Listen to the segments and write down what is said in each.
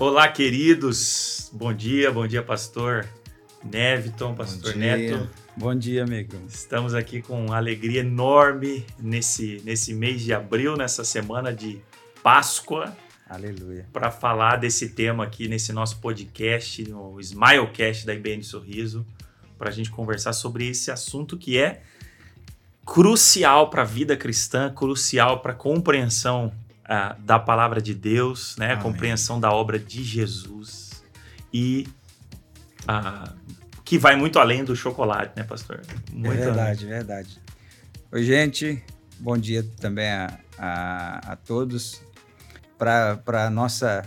Olá, queridos. Bom dia, bom dia, pastor Neviton, pastor Neto. Bom dia, amigo. Estamos aqui com uma alegria enorme nesse, nesse mês de abril, nessa semana de Páscoa. Aleluia. Para falar desse tema aqui nesse nosso podcast, o Smilecast da IBN Sorriso, para a gente conversar sobre esse assunto que é crucial para a vida cristã, crucial para a compreensão da palavra de Deus, né? a compreensão da obra de Jesus e que vai muito além do chocolate, né, pastor? Muito é verdade, além. verdade. Oi, gente. Bom dia também a, a, a todos. Para a nossa,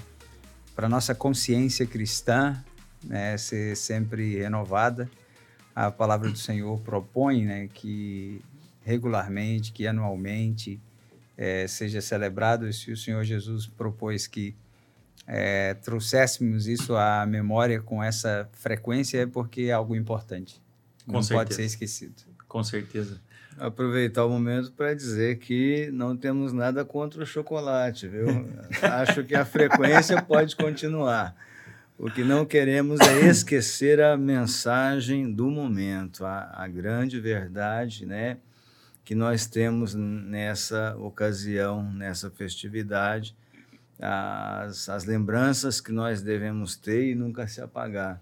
nossa consciência cristã né, ser sempre renovada, a palavra do Senhor propõe né, que regularmente, que anualmente, é, seja celebrado. Se o Senhor Jesus propôs que é, trouxéssemos isso à memória com essa frequência, é porque é algo importante. Com Não certeza. pode ser esquecido. Com certeza. Aproveitar o momento para dizer que não temos nada contra o chocolate, viu? Acho que a frequência pode continuar. O que não queremos é esquecer a mensagem do momento, a, a grande verdade, né? Que nós temos nessa ocasião, nessa festividade, as, as lembranças que nós devemos ter e nunca se apagar.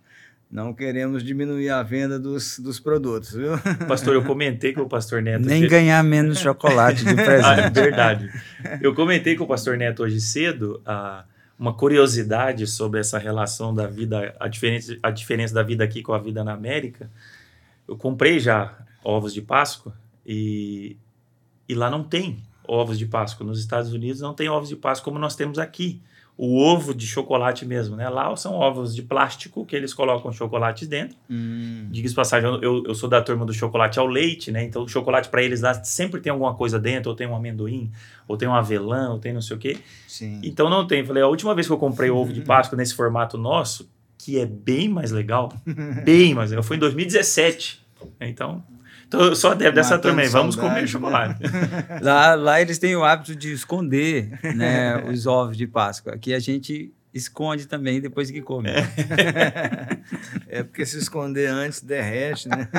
Não queremos diminuir a venda dos, dos produtos, viu? Pastor, eu comentei com o pastor Neto. Nem ganhar menos chocolate de presente. ah, é verdade. Eu comentei com o pastor Neto hoje cedo ah, uma curiosidade sobre essa relação da vida, a diferença, a diferença da vida aqui com a vida na América. Eu comprei já ovos de Páscoa e, e lá não tem ovos de Páscoa. Nos Estados Unidos não tem ovos de Páscoa como nós temos aqui. O ovo de chocolate mesmo, né? Lá são ovos de plástico que eles colocam chocolate dentro. Hum. Diga-se passagem, eu, eu sou da turma do chocolate ao leite, né? Então o chocolate para eles lá sempre tem alguma coisa dentro, ou tem um amendoim, ou tem um avelã, ou tem não sei o quê. Sim. Então não tem. Falei, a última vez que eu comprei ovo de Páscoa nesse formato nosso, que é bem mais legal, bem mais legal, foi em 2017. Então, eu sou adepto dessa também. Vamos comer chocolate. lá, lá eles têm o hábito de esconder né, os ovos de Páscoa. Aqui a gente esconde também depois que come. É. é porque se esconder antes derrete, né?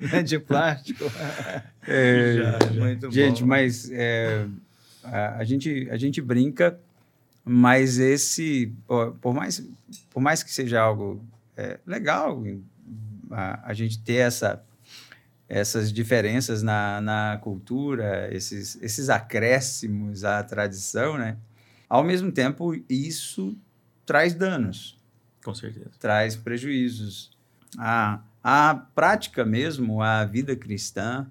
Não é de plástico. É, já, já. Muito gente, bom. mas é, a, a, gente, a gente brinca, mas esse, por, por mais, por mais que seja algo é, legal, a, a gente ter essa essas diferenças na, na cultura, esses, esses acréscimos à tradição, né? Ao mesmo tempo, isso traz danos. Com certeza. Traz prejuízos. A, a prática mesmo, a vida cristã,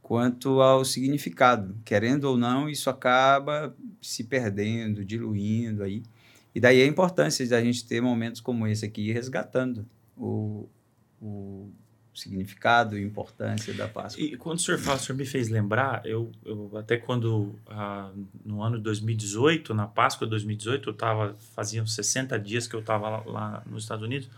quanto ao significado. Querendo ou não, isso acaba se perdendo, diluindo aí. E daí a importância de a gente ter momentos como esse aqui, resgatando o, o significado e importância da Páscoa. E quando o senhor fala, o senhor me fez lembrar, eu, eu até quando, ah, no ano de 2018, na Páscoa de 2018, eu estava, fazia 60 dias que eu estava lá, lá, nos Estados Unidos,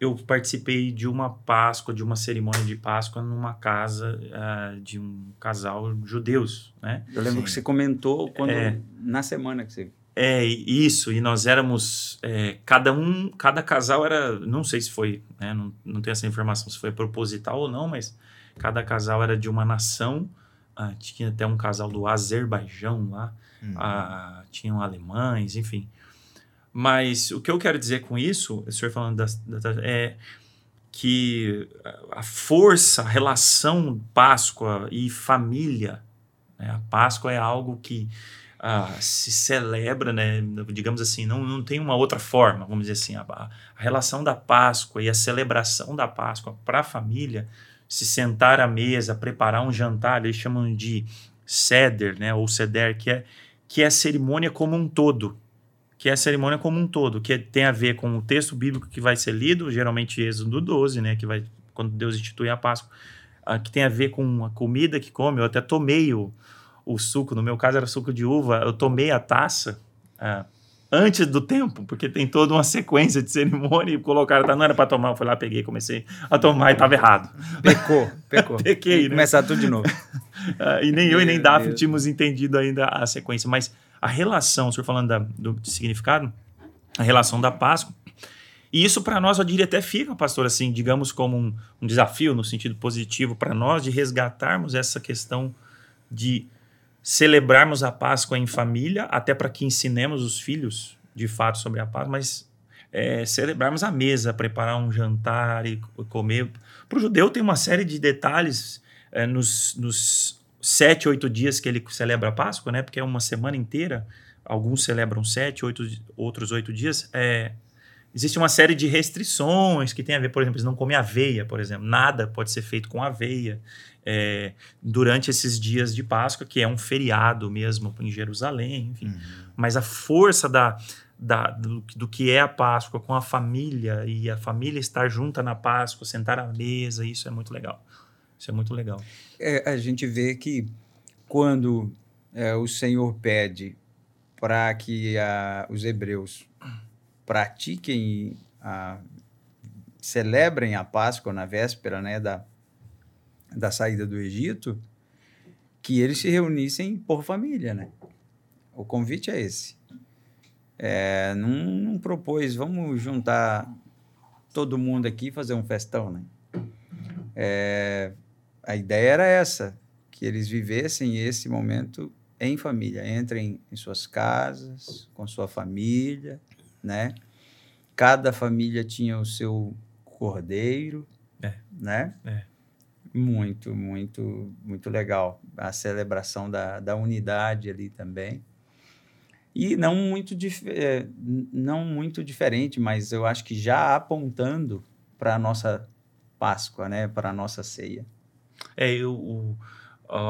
eu participei de uma Páscoa, de uma cerimônia de Páscoa numa casa ah, de um casal judeus, né? Eu lembro Sim. que você comentou quando, é, na semana que você é, isso, e nós éramos, é, cada um, cada casal era, não sei se foi, né, não, não tenho essa informação se foi proposital ou não, mas cada casal era de uma nação, ah, tinha até um casal do Azerbaijão lá, uhum. ah, tinham alemães, enfim. Mas o que eu quero dizer com isso, o senhor falando da, da, é que a força, a relação Páscoa e família, né, a Páscoa é algo que ah, se celebra, né, digamos assim, não, não tem uma outra forma, vamos dizer assim, a, a relação da Páscoa e a celebração da Páscoa para a família, se sentar à mesa, preparar um jantar, eles chamam de seder, né, ou seder, que é, que é a cerimônia como um todo, que é a cerimônia como um todo, que tem a ver com o texto bíblico que vai ser lido, geralmente Êxodo 12, né, que vai, quando Deus institui a Páscoa, que tem a ver com a comida que come, eu até tomei o, o suco, no meu caso era suco de uva, eu tomei a taça é, antes do tempo, porque tem toda uma sequência de cerimônia e colocaram, tá, não era para tomar, eu fui lá, peguei, comecei a tomar e estava errado. Pecou, pecou. Pequei, né? Começar tudo de novo. uh, e nem eu e nem Daphne tínhamos entendido ainda a sequência, mas a relação, o senhor falando da, do significado, a relação da Páscoa. E isso para nós, eu diria até fica, pastor, assim, digamos como um, um desafio no sentido positivo para nós de resgatarmos essa questão de celebrarmos a Páscoa em família, até para que ensinemos os filhos de fato sobre a Páscoa, mas é, celebrarmos a mesa, preparar um jantar e comer. Para o judeu tem uma série de detalhes é, nos, nos sete, oito dias que ele celebra a Páscoa, né? Porque é uma semana inteira. Alguns celebram sete, oito, outros oito dias. É, existe uma série de restrições que tem a ver, por exemplo, eles não comem aveia, por exemplo. Nada pode ser feito com aveia é, durante esses dias de Páscoa, que é um feriado mesmo em Jerusalém, enfim. Uhum. Mas a força da, da, do, do, que é a Páscoa com a família e a família estar junta na Páscoa, sentar à mesa, isso é muito legal. Isso é muito legal. É, a gente vê que quando é, o Senhor pede para que a, os hebreus pratiquem, a, celebrem a Páscoa na véspera né, da, da saída do Egito, que eles se reunissem por família, né? O convite é esse. É, não, não propôs, vamos juntar todo mundo aqui e fazer um festão, né? É, a ideia era essa, que eles vivessem esse momento em família, entrem em suas casas, com sua família, né? Cada família tinha o seu cordeiro, é. né? É. Muito, muito, muito legal. A celebração da, da unidade ali também. E não muito, é, não muito diferente, mas eu acho que já apontando para a nossa Páscoa, né? Para a nossa ceia. É, eu, o,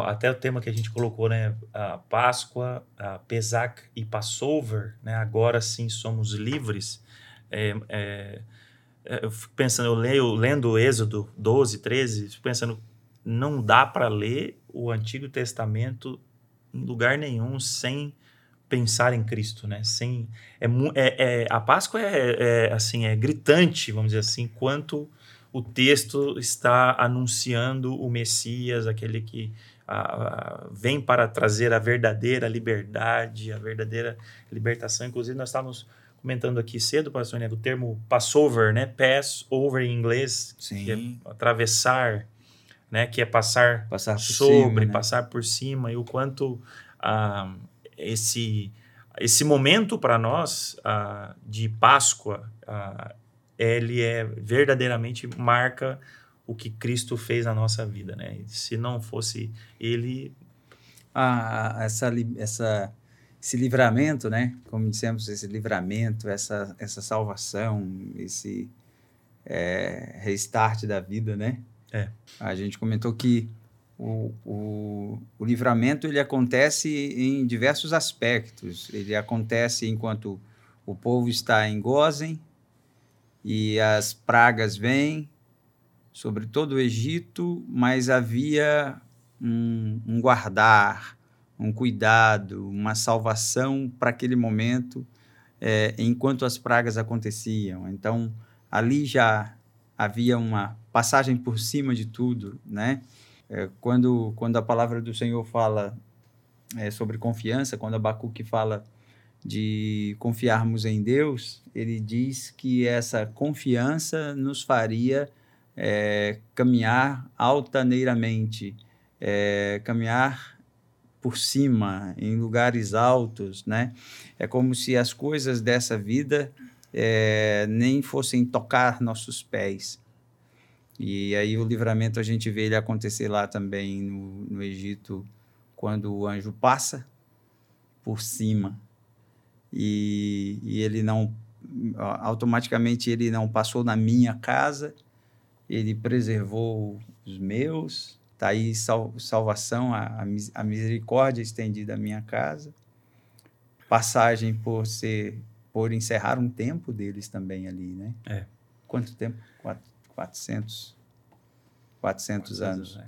até o tema que a gente colocou, né? A Páscoa, a Pesach e Passover, né? Agora sim somos livres. É, é, eu fico pensando, eu leio, lendo Êxodo 12, 13, fico pensando, não dá para ler o Antigo Testamento em lugar nenhum sem pensar em Cristo, né? Sem é, é, é a Páscoa é, é, assim é gritante, vamos dizer assim, quanto o texto está anunciando o Messias, aquele que vem para trazer a verdadeira liberdade, a verdadeira libertação. Inclusive, nós estávamos comentando aqui cedo, pastor, né, do termo Passover, né? Pass over em inglês, Sim. que é atravessar, né? Que é passar, passar sobre, cima, né? passar por cima, e o quanto ah, esse esse momento para nós ah, de Páscoa ah, ele é verdadeiramente marca o que Cristo fez na nossa vida, né? Se não fosse ele, ah, essa essa esse livramento, né? Como dissemos, esse livramento, essa essa salvação, esse é, restart da vida, né? É. A gente comentou que o, o, o livramento ele acontece em diversos aspectos. Ele acontece enquanto o povo está em Gozen, e as pragas vêm sobre todo o Egito, mas havia um, um guardar, um cuidado, uma salvação para aquele momento, é, enquanto as pragas aconteciam. Então, ali já havia uma passagem por cima de tudo, né? É, quando, quando a palavra do Senhor fala é, sobre confiança, quando Abacuque fala de confiarmos em Deus, ele diz que essa confiança nos faria é, caminhar altaneiramente, é, caminhar por cima, em lugares altos, né? É como se as coisas dessa vida é, nem fossem tocar nossos pés. E aí o livramento a gente vê ele acontecer lá também no, no Egito, quando o anjo passa por cima e, e ele não automaticamente ele não passou na minha casa, ele preservou os meus, está aí sal, salvação, a, a misericórdia estendida à minha casa, passagem por ser, por encerrar um tempo deles também ali, né? É. Quanto tempo? Quatro, 400, 400 anos. É.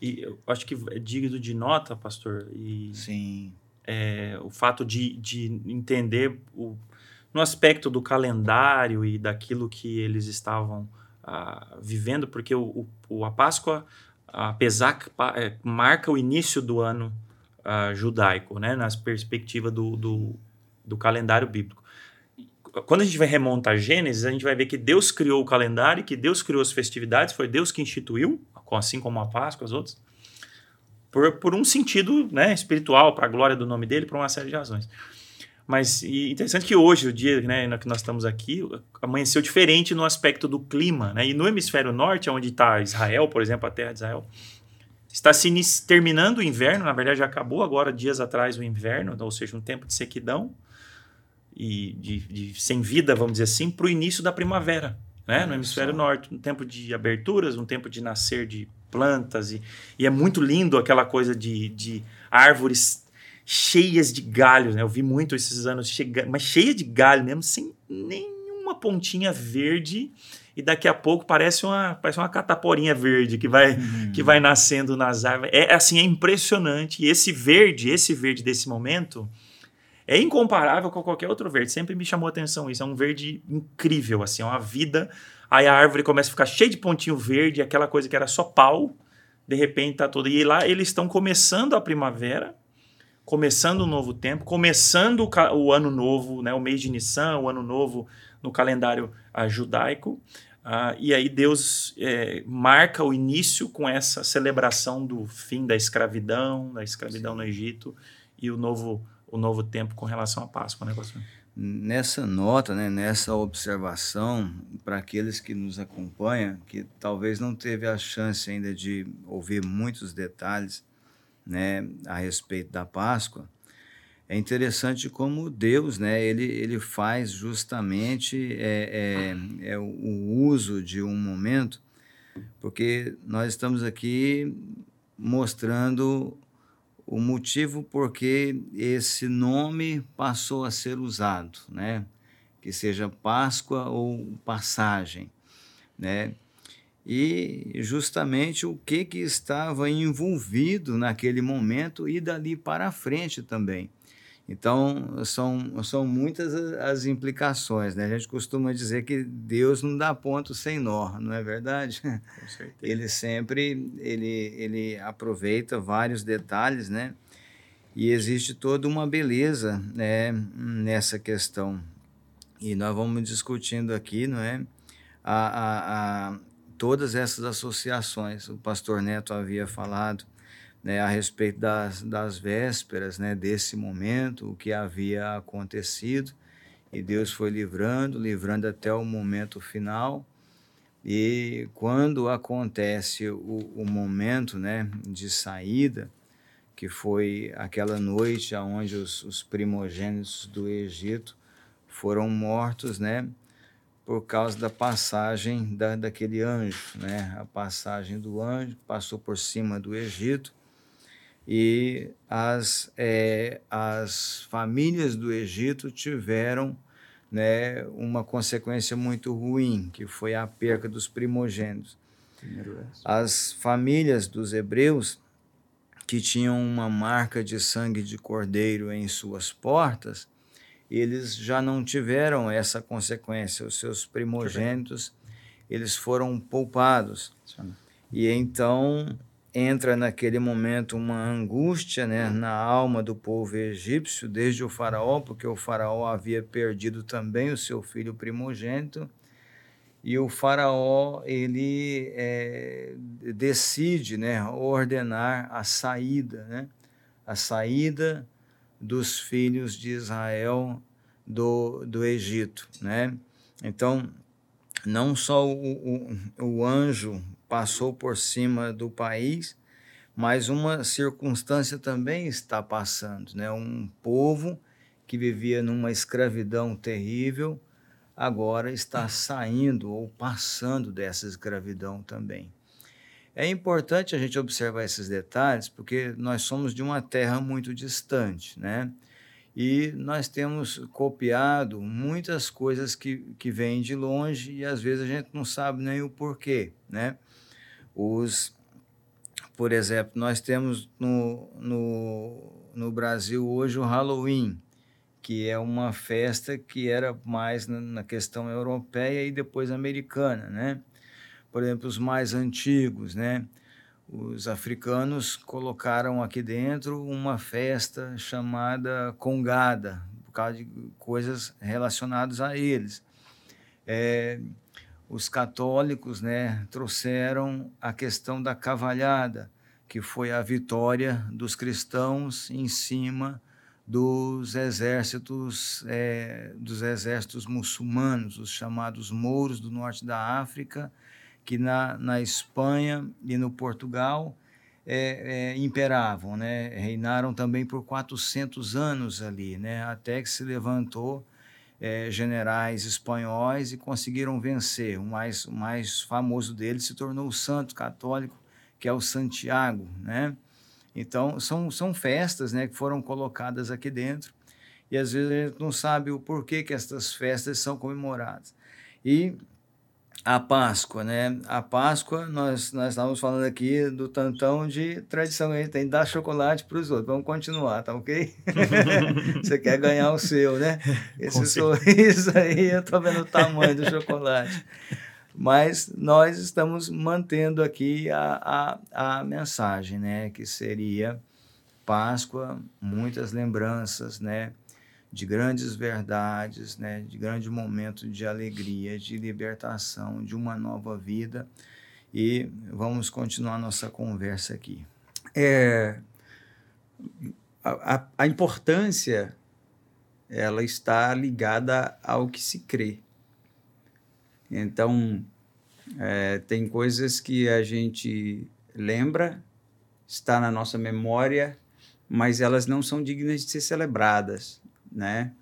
E eu acho que é digno de nota, pastor, e Sim é, o fato de, de entender o, no aspecto do calendário e daquilo que eles estavam ah, vivendo, porque o, o, a Páscoa, apesar que é, marca o início do ano uh, judaico, né? Nas perspectiva do, do, do calendário bíblico. Quando a gente vai remontar Gênesis, a gente vai ver que Deus criou o calendário, que Deus criou as festividades, foi Deus que instituiu, assim como a Páscoa, as outras, por, por um sentido né, espiritual, para a glória do nome dele, por uma série de razões. Mas e interessante que hoje, o dia né, que nós estamos aqui, amanheceu diferente no aspecto do clima. Né? E no hemisfério norte, onde está Israel, por exemplo, a terra de Israel, está se terminando o inverno. Na verdade, já acabou agora, dias atrás, o inverno, ou seja, um tempo de sequidão e de, de sem vida, vamos dizer assim, para o início da primavera. Né? No hemisfério norte, um tempo de aberturas, um tempo de nascer de plantas. E, e é muito lindo aquela coisa de, de árvores cheias de galhos, né? Eu vi muito esses anos, chega, mas cheia de galho mesmo, sem nenhuma pontinha verde. E daqui a pouco parece uma, parece uma cataporinha verde que vai, uhum. que vai nascendo nas árvores. É assim, é impressionante. E esse verde, esse verde desse momento, é incomparável com qualquer outro verde. Sempre me chamou a atenção isso. É um verde incrível, assim, é uma vida. Aí a árvore começa a ficar cheia de pontinho verde, aquela coisa que era só pau, de repente tá toda. E lá eles estão começando a primavera começando um novo tempo, começando o, o, ano novo, né, o mês de Nissan, o ano novo no calendário uh, judaico. Uh, e aí Deus é, marca o início com essa celebração do fim da escravidão, da escravidão Sim. no Egito e o novo, o novo tempo com relação à Páscoa, né? Nessa nota, né, nessa observação, para aqueles que nos acompanham, que talvez não teve a chance ainda de ouvir muitos detalhes, né, a respeito da Páscoa, é interessante como Deus, né, ele, ele faz justamente é, é, é o uso de um momento, porque nós estamos aqui mostrando o motivo porque esse nome passou a ser usado, né? Que seja Páscoa ou passagem, né? E justamente o que, que estava envolvido naquele momento e dali para frente também. Então, são, são muitas as implicações. Né? A gente costuma dizer que Deus não dá ponto sem nó, não é verdade? Com certeza. Ele sempre ele, ele aproveita vários detalhes, né? E existe toda uma beleza né, nessa questão. E nós vamos discutindo aqui, não é? A, a, a todas essas associações. O pastor Neto havia falado né, a respeito das, das vésperas né, desse momento, o que havia acontecido, e Deus foi livrando, livrando até o momento final. E quando acontece o, o momento né, de saída, que foi aquela noite onde os, os primogênitos do Egito foram mortos, né? Por causa da passagem da, daquele anjo, né? A passagem do anjo passou por cima do Egito e as, é, as famílias do Egito tiveram né, uma consequência muito ruim, que foi a perca dos primogênitos. As famílias dos hebreus que tinham uma marca de sangue de cordeiro em suas portas, eles já não tiveram essa consequência. Os seus primogênitos, eles foram poupados. E então entra naquele momento uma angústia né, na alma do povo egípcio, desde o faraó, porque o faraó havia perdido também o seu filho primogênito, e o faraó ele é, decide né, ordenar a saída, né, a saída dos filhos de Israel do, do Egito, né? Então, não só o, o, o anjo passou por cima do país, mas uma circunstância também está passando, né? Um povo que vivia numa escravidão terrível, agora está saindo ou passando dessa escravidão também. É importante a gente observar esses detalhes, porque nós somos de uma terra muito distante, né? E nós temos copiado muitas coisas que, que vêm de longe e às vezes a gente não sabe nem o porquê, né? Os, por exemplo, nós temos no, no, no Brasil hoje o Halloween, que é uma festa que era mais na, na questão europeia e depois americana, né? Por exemplo, os mais antigos, né? os africanos colocaram aqui dentro uma festa chamada Congada, por causa de coisas relacionadas a eles. É, os católicos né, trouxeram a questão da cavalhada, que foi a vitória dos cristãos em cima dos exércitos é, dos exércitos muçulmanos, os chamados mouros do norte da África, que na, na Espanha e no Portugal é, é, imperavam, né? reinaram também por 400 anos ali, né? até que se levantou é, generais espanhóis e conseguiram vencer. O mais, o mais famoso deles se tornou o santo católico, que é o Santiago. Né? Então, são, são festas né, que foram colocadas aqui dentro e às vezes a gente não sabe o porquê que estas festas são comemoradas. E a Páscoa, né? A Páscoa, nós, nós estávamos falando aqui do tantão de tradição que a gente tem de dar chocolate para os outros. Vamos continuar, tá ok? Você quer ganhar o seu, né? Esse sorriso aí, eu estou vendo o tamanho do chocolate. Mas nós estamos mantendo aqui a, a, a mensagem, né? Que seria Páscoa, muitas lembranças, né? De grandes verdades, né, de grande momento de alegria, de libertação, de uma nova vida. E vamos continuar nossa conversa aqui. É, a, a importância ela está ligada ao que se crê. Então, é, tem coisas que a gente lembra, está na nossa memória, mas elas não são dignas de ser celebradas né?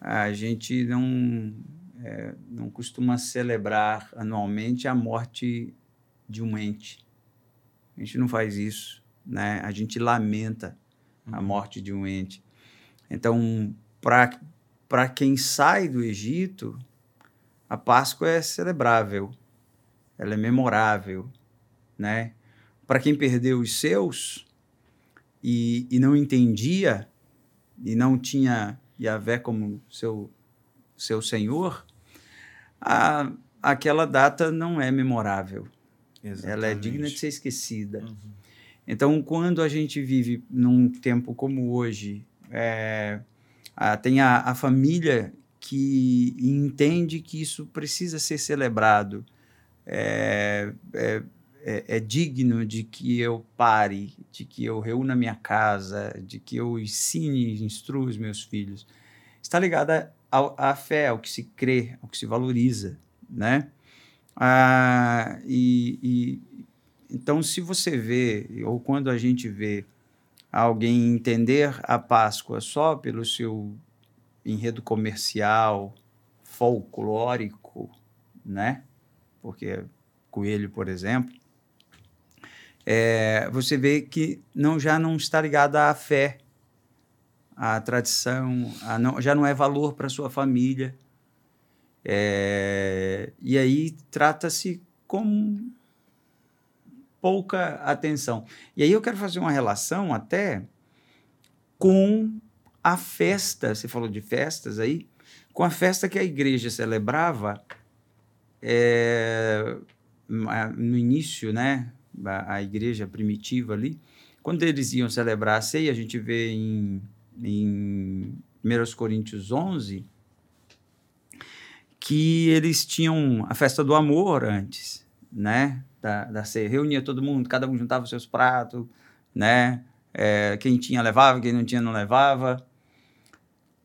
A gente não, é, não costuma celebrar anualmente a morte de um ente. A gente não faz isso, né? A gente lamenta a uhum. morte de um ente. Então, para quem sai do Egito, a Páscoa é celebrável, ela é memorável, né? Para quem perdeu os seus e, e não entendia e não tinha Yahvé como seu, seu senhor, a, aquela data não é memorável. Exatamente. Ela é digna de ser esquecida. Uhum. Então, quando a gente vive num tempo como hoje, é, a, tem a, a família que entende que isso precisa ser celebrado. É, é, é, é, digno de que eu pare, de que eu reúna minha casa, de que eu ensine, instrua os meus filhos. Está ligada à fé, ao que se crê, ao que se valoriza, né? Ah, e, e, então, se você vê, ou quando a gente vê alguém entender a Páscoa só pelo seu enredo comercial, folclórico, né? Porque coelho, por exemplo, é, você vê que não, já não está ligada à fé, à tradição, a não, já não é valor para sua família. É, e aí trata-se com pouca atenção. E aí eu quero fazer uma relação até com a festa, você falou de festas aí, com a festa que a igreja celebrava é, no início, né, a, a igreja primitiva ali, quando eles iam celebrar a ceia, a gente vê em, em 1 Coríntios 11 que eles tinham a festa do amor antes, né? Da, da ceia. Reunia todo mundo, cada um juntava os seus pratos, né? É, quem tinha levava, quem não tinha não levava.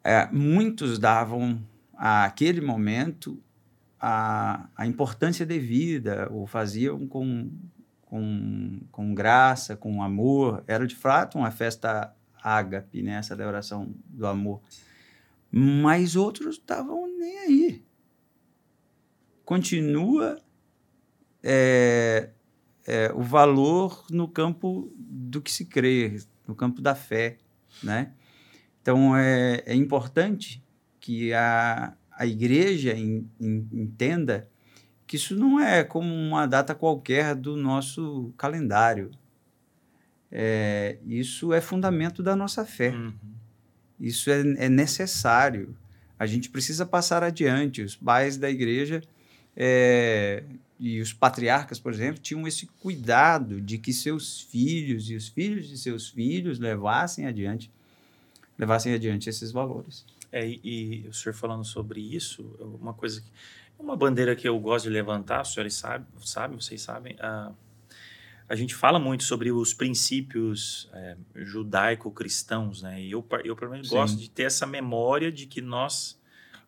É, muitos davam àquele momento a, a importância devida, ou faziam com, com, com graça, com amor. Era de fato uma festa ágape, né? a celebração do amor. Mas outros estavam nem aí. Continua é, é, o valor no campo do que se crê, no campo da fé. Né? Então é, é importante que a, a igreja in, in, entenda que isso não é como uma data qualquer do nosso calendário. É, isso é fundamento da nossa fé. Uhum. Isso é, é, necessário. A gente precisa passar adiante. Os pais da igreja é, e os patriarcas, por exemplo, tinham esse cuidado de que seus filhos e os filhos de seus filhos levassem adiante, levassem adiante esses valores. É, e, e o senhor falando sobre isso, uma coisa que, uma bandeira que eu gosto de levantar, os senhores sabem, sabe, vocês sabem, a, a gente fala muito sobre os princípios é, judaico-cristãos, né? E eu, eu pelo menos, Sim. gosto de ter essa memória de que nós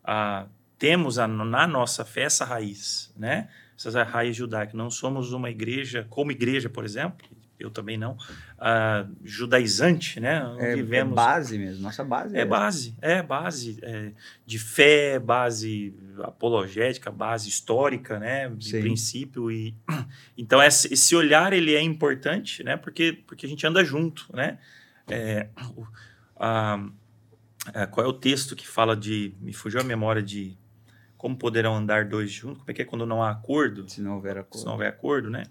a, temos a, na nossa fé essa raiz, né? Essa raiz judaica. Não somos uma igreja, como igreja, por exemplo, eu também não, uh, judaizante, né? É, é Vivemos... é base mesmo, nossa base. É, é base, é base é, de fé, base apologética, base histórica, né? De Sim. princípio e então esse olhar ele é importante, né? Porque porque a gente anda junto, né? É, a, a, qual é o texto que fala de me fugiu a memória de como poderão andar dois juntos? Como é que é quando não há acordo? Se não houver acordo. Se não houver acordo, né?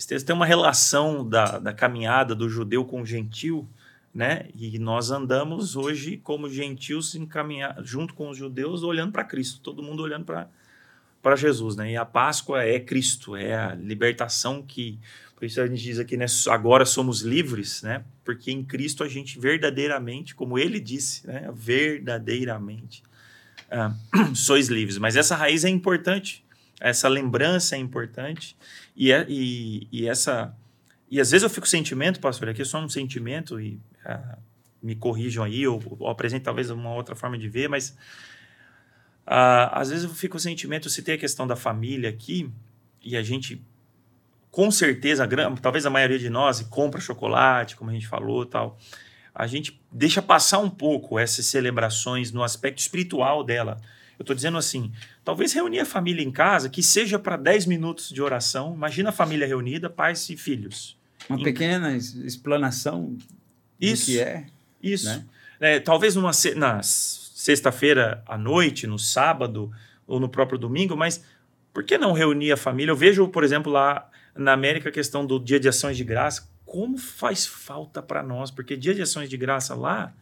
Esse texto tem uma relação da, da caminhada do judeu com o gentil, né? E nós andamos hoje como gentios junto com os judeus, olhando para Cristo, todo mundo olhando para para Jesus, né? E a Páscoa é Cristo, é a libertação que por isso a gente diz aqui, né? Agora somos livres, né? Porque em Cristo a gente verdadeiramente, como Ele disse, né? Verdadeiramente ah, sois livres. Mas essa raiz é importante, essa lembrança é importante e, é, e, e essa. E às vezes eu fico sentimento, pastor, aqui é só um sentimento, e uh, me corrijam aí, ou, ou apresento talvez uma outra forma de ver, mas uh, às vezes eu fico com sentimento, se tem a questão da família aqui, e a gente, com certeza, talvez a maioria de nós compra chocolate, como a gente falou tal, a gente deixa passar um pouco essas celebrações no aspecto espiritual dela. Eu estou dizendo assim, talvez reunir a família em casa, que seja para 10 minutos de oração. Imagina a família reunida, pais e filhos. Uma em... pequena explanação isso, do que é. Isso. Né? É, talvez numa na sexta-feira à noite, no sábado ou no próprio domingo, mas por que não reunir a família? Eu vejo, por exemplo, lá na América a questão do Dia de Ações de Graça. Como faz falta para nós? Porque Dia de Ações de Graça lá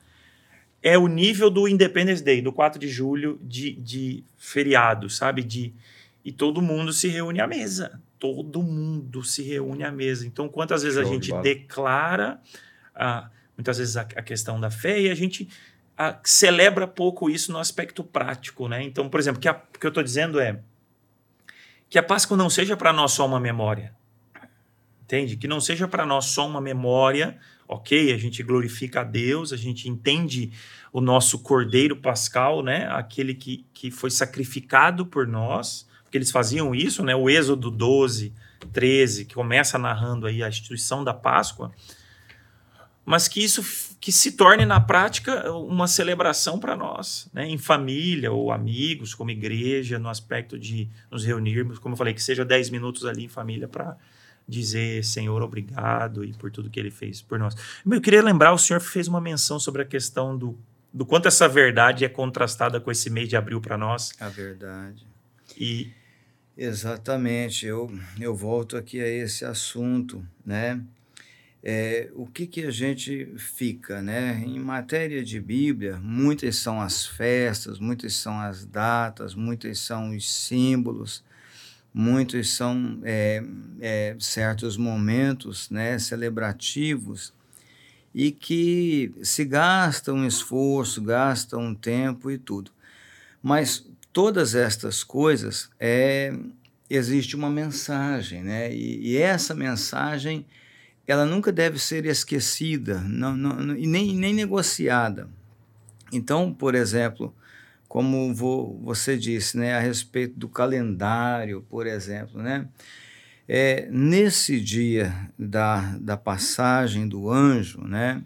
é o nível do Independence Day, do 4 de julho, de, de feriado, sabe? De, e todo mundo se reúne à mesa. Todo mundo se reúne à mesa. Então, quantas vezes Show a gente de declara, ah, muitas vezes, a, a, questão da fé e a gente ah, celebra pouco isso no aspecto prático, né? Então, por exemplo, que o que eu estou dizendo é que a Páscoa não seja para nós só uma memória. Entende? Que não seja para nós só uma memória ok, a gente glorifica a Deus, a gente entende o nosso Cordeiro Pascal, né? Aquele que, que foi sacrificado por nós, porque eles faziam isso, né? O Êxodo 12, 13, que começa narrando aí a instituição da Páscoa, mas que isso que se torne na prática uma celebração para nós, né? Em família ou amigos, como igreja, no aspecto de nos reunirmos, como eu falei, que seja 10 minutos ali em família para dizer Senhor obrigado e por tudo que ele fez por nós. Eu queria lembrar, o senhor fez uma menção sobre a questão do, do quanto essa verdade é contrastada com esse mês de abril para nós. A verdade. E exatamente, eu eu volto aqui a esse assunto, né? É, o que, que a gente fica, né? Em matéria de Bíblia, muitas são as festas, muitas são as datas, muitas são os símbolos, muitos são é, é, certos momentos né, celebrativos e que se gastam esforço, gastam tempo e tudo. Mas todas estas coisas é, existe uma mensagem, né? E, e, essa mensagem ela nunca deve ser esquecida não, não, e nem, nem negociada. Então, por exemplo, como você disse, né, a respeito do calendário, por exemplo, né? É, nesse dia da, da passagem do anjo, né,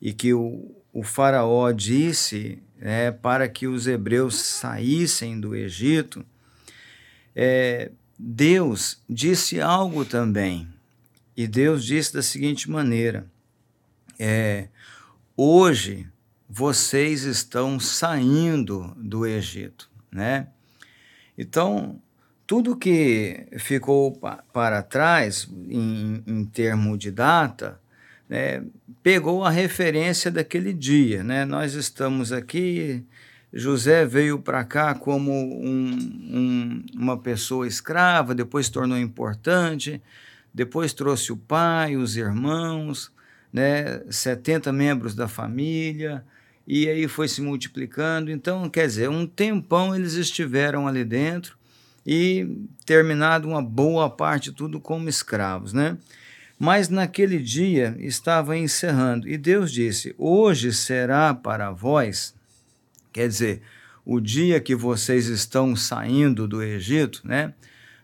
e que o, o faraó disse é, para que os hebreus saíssem do Egito, é, Deus disse algo também. E Deus disse da seguinte maneira: é, hoje vocês estão saindo do Egito, né? Então, tudo que ficou para trás em, em termo de data, né, pegou a referência daquele dia, né? Nós estamos aqui José veio para cá como um, um, uma pessoa escrava, depois se tornou importante, depois trouxe o pai, os irmãos, né, 70 membros da família, e aí foi se multiplicando. Então, quer dizer, um tempão eles estiveram ali dentro e terminado uma boa parte tudo como escravos, né? Mas naquele dia estava encerrando, e Deus disse: Hoje será para vós Quer dizer, o dia que vocês estão saindo do Egito, né?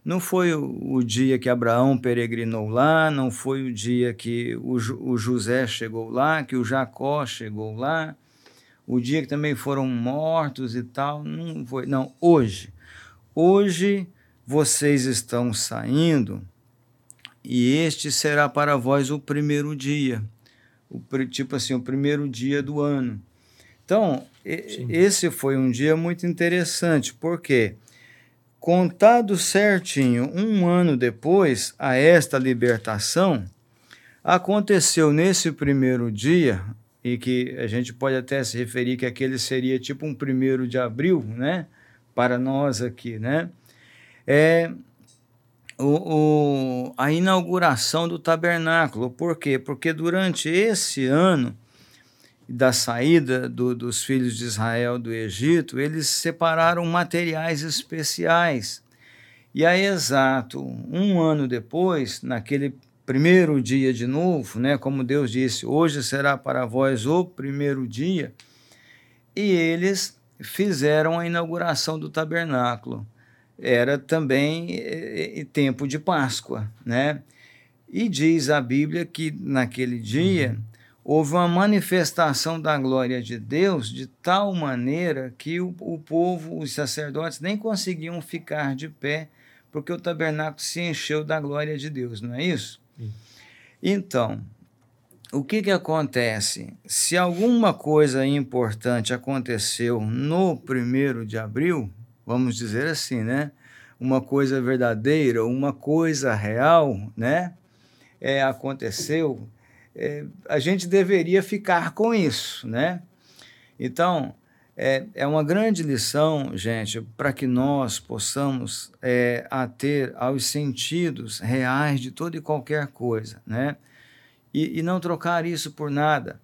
Não foi o, dia que Abraão peregrinou lá, não foi o dia que o, o José chegou lá, que o Jacó chegou lá, o dia que também foram mortos e tal, não foi. Não, hoje. Hoje vocês estão saindo e este será para vós o primeiro dia. O, tipo assim, o primeiro dia do ano. Então, Sim. esse foi um dia muito interessante, porque contado certinho, um ano depois a esta libertação, aconteceu nesse primeiro dia, e que a gente pode até se referir que aquele seria tipo um primeiro de abril, né? Para nós aqui, né? É, o, o, a inauguração do tabernáculo. Por quê? Porque durante esse ano da saída do, dos filhos de Israel do Egito, eles separaram materiais especiais. E aí, exato um ano depois, naquele primeiro dia de novo, né, como Deus disse, hoje será para vós o primeiro dia, e eles fizeram a inauguração do tabernáculo. Era também é, tempo de Páscoa, né? E diz a Bíblia que naquele dia uhum houve uma manifestação da glória de Deus de tal maneira que o, o povo, os sacerdotes, nem conseguiam ficar de pé, porque o tabernáculo se encheu da glória de Deus, não é isso? Então, o que, que acontece? Se alguma coisa importante aconteceu no primeiro de abril, vamos dizer assim, né? Uma coisa verdadeira, uma coisa real, né? É, aconteceu é, a gente deveria ficar com isso, né? Então, é, é uma grande lição, gente, para que nós possamos é, ater aos sentidos reais de toda e qualquer coisa, né? E, e não trocar isso por nada.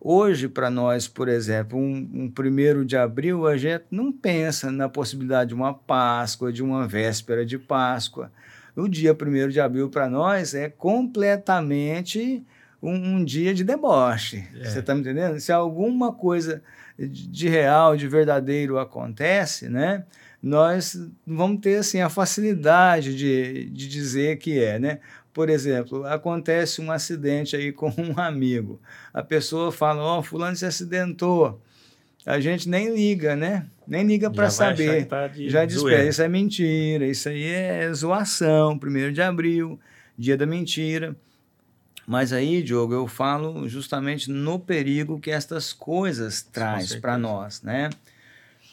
Hoje, para nós, por exemplo, um, um primeiro de abril, a gente não pensa na possibilidade de uma Páscoa, de uma véspera de Páscoa. O dia primeiro de abril, para nós, é completamente um, um dia de deboche. É. Você está me entendendo? Se alguma coisa de real, de verdadeiro acontece, né? Nós vamos ter assim a facilidade de, de dizer que é, né? Por exemplo, acontece um acidente aí com um amigo. A pessoa fala: "Ó, oh, fulano se acidentou". A gente nem liga, né? Nem liga para saber. Tá Já espera, isso é mentira, isso aí é zoação, primeiro de abril, dia da mentira. Mas aí, Diogo, eu falo justamente no perigo que estas coisas traz para nós, né?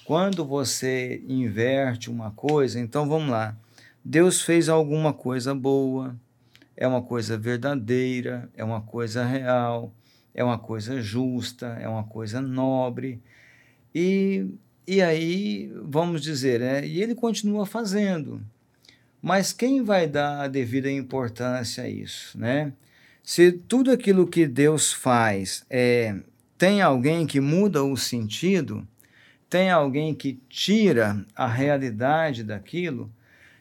Quando você inverte uma coisa, então vamos lá. Deus fez alguma coisa boa, é uma coisa verdadeira, é uma coisa real, é uma coisa justa, é uma coisa nobre. E, e aí, vamos dizer, né? e ele continua fazendo. Mas quem vai dar a devida importância a isso, né? Se tudo aquilo que Deus faz é, tem alguém que muda o sentido, tem alguém que tira a realidade daquilo,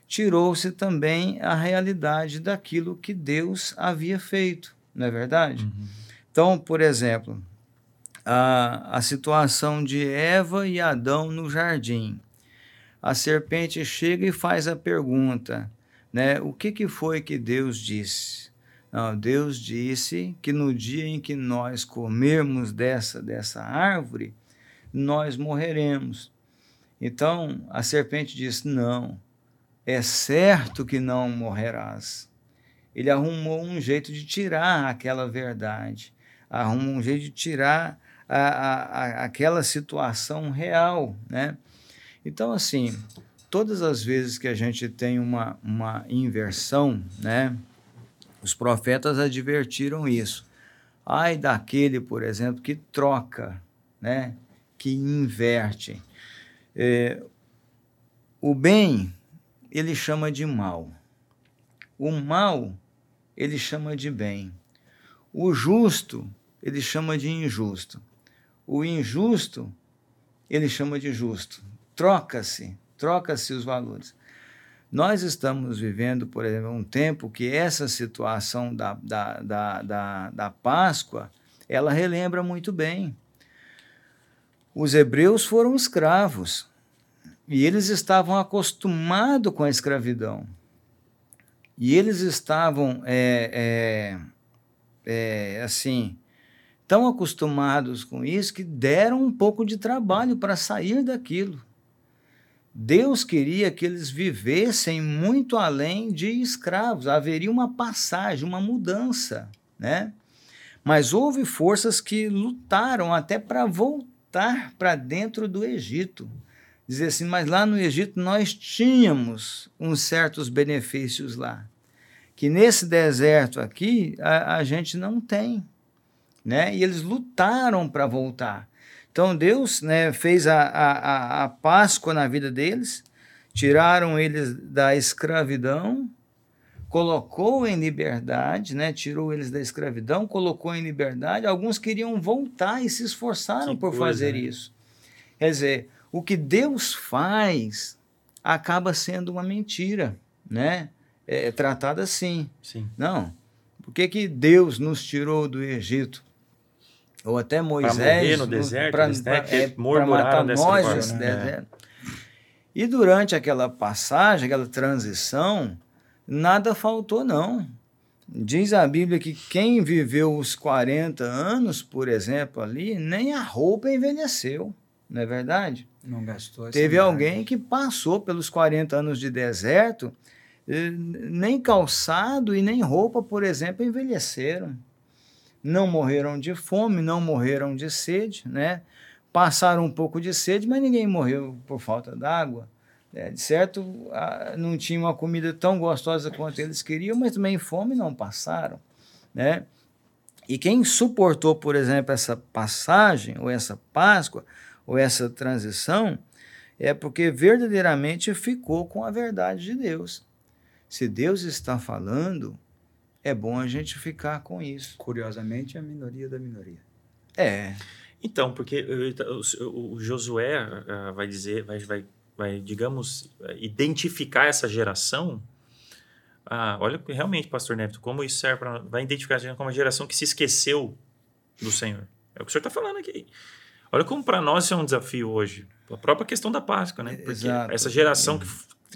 tirou-se também a realidade daquilo que Deus havia feito, não é verdade? Uhum. Então, por exemplo, a, a situação de Eva e Adão no jardim. A serpente chega e faz a pergunta, né? O que, que foi que Deus disse? Deus disse que no dia em que nós comermos dessa, dessa árvore, nós morreremos. Então a serpente disse: Não, é certo que não morrerás. Ele arrumou um jeito de tirar aquela verdade, arrumou um jeito de tirar a, a, a, aquela situação real. Né? Então, assim, todas as vezes que a gente tem uma, uma inversão, né? Os profetas advertiram isso. Ai daquele, por exemplo, que troca, né? que inverte. É, o bem, ele chama de mal. O mal, ele chama de bem. O justo, ele chama de injusto. O injusto, ele chama de justo. Troca-se, troca-se os valores. Nós estamos vivendo, por exemplo, um tempo que essa situação da, da, da, da, da Páscoa, ela relembra muito bem. Os hebreus foram escravos e eles estavam acostumados com a escravidão. E eles estavam, é, é, é, assim, tão acostumados com isso que deram um pouco de trabalho para sair daquilo. Deus queria que eles vivessem muito além de escravos, haveria uma passagem, uma mudança, né? Mas houve forças que lutaram até para voltar para dentro do Egito. Dizer assim, mas lá no Egito nós tínhamos uns certos benefícios lá, que nesse deserto aqui a, a gente não tem, né? E eles lutaram para voltar. Então Deus né, fez a, a, a Páscoa na vida deles, tiraram eles da escravidão, colocou em liberdade, né, tirou eles da escravidão, colocou em liberdade. Alguns queriam voltar e se esforçaram que por coisa, fazer né? isso. Quer dizer, o que Deus faz acaba sendo uma mentira, né? É, é tratado assim. Sim. Não. Por que, que Deus nos tirou do Egito? Ou até Moisés para morrer no deserto, para né, é, matar nós nesse né? deserto. E durante aquela passagem, aquela transição, nada faltou não. Diz a Bíblia que quem viveu os 40 anos, por exemplo, ali, nem a roupa envelheceu, não é verdade? Não gastou Teve alguém que passou pelos 40 anos de deserto, eh, nem calçado e nem roupa, por exemplo, envelheceram não morreram de fome, não morreram de sede, né? Passaram um pouco de sede, mas ninguém morreu por falta d'água. É, de certo, não tinha uma comida tão gostosa quanto eles queriam, mas também fome não passaram, né? E quem suportou, por exemplo, essa passagem, ou essa Páscoa, ou essa transição, é porque verdadeiramente ficou com a verdade de Deus. Se Deus está falando, é bom a gente ficar com isso. Curiosamente, a minoria da minoria. É. Então, porque o, Josué uh, vai dizer, vai, vai, vai, digamos, identificar essa geração. Ah, olha, realmente, Pastor Neto, como isso serve para. Vai identificar a geração como uma geração que se esqueceu do Senhor. É o que o senhor está falando aqui. Olha como para nós isso é um desafio hoje. A própria questão da Páscoa, né? Porque Exato. essa geração que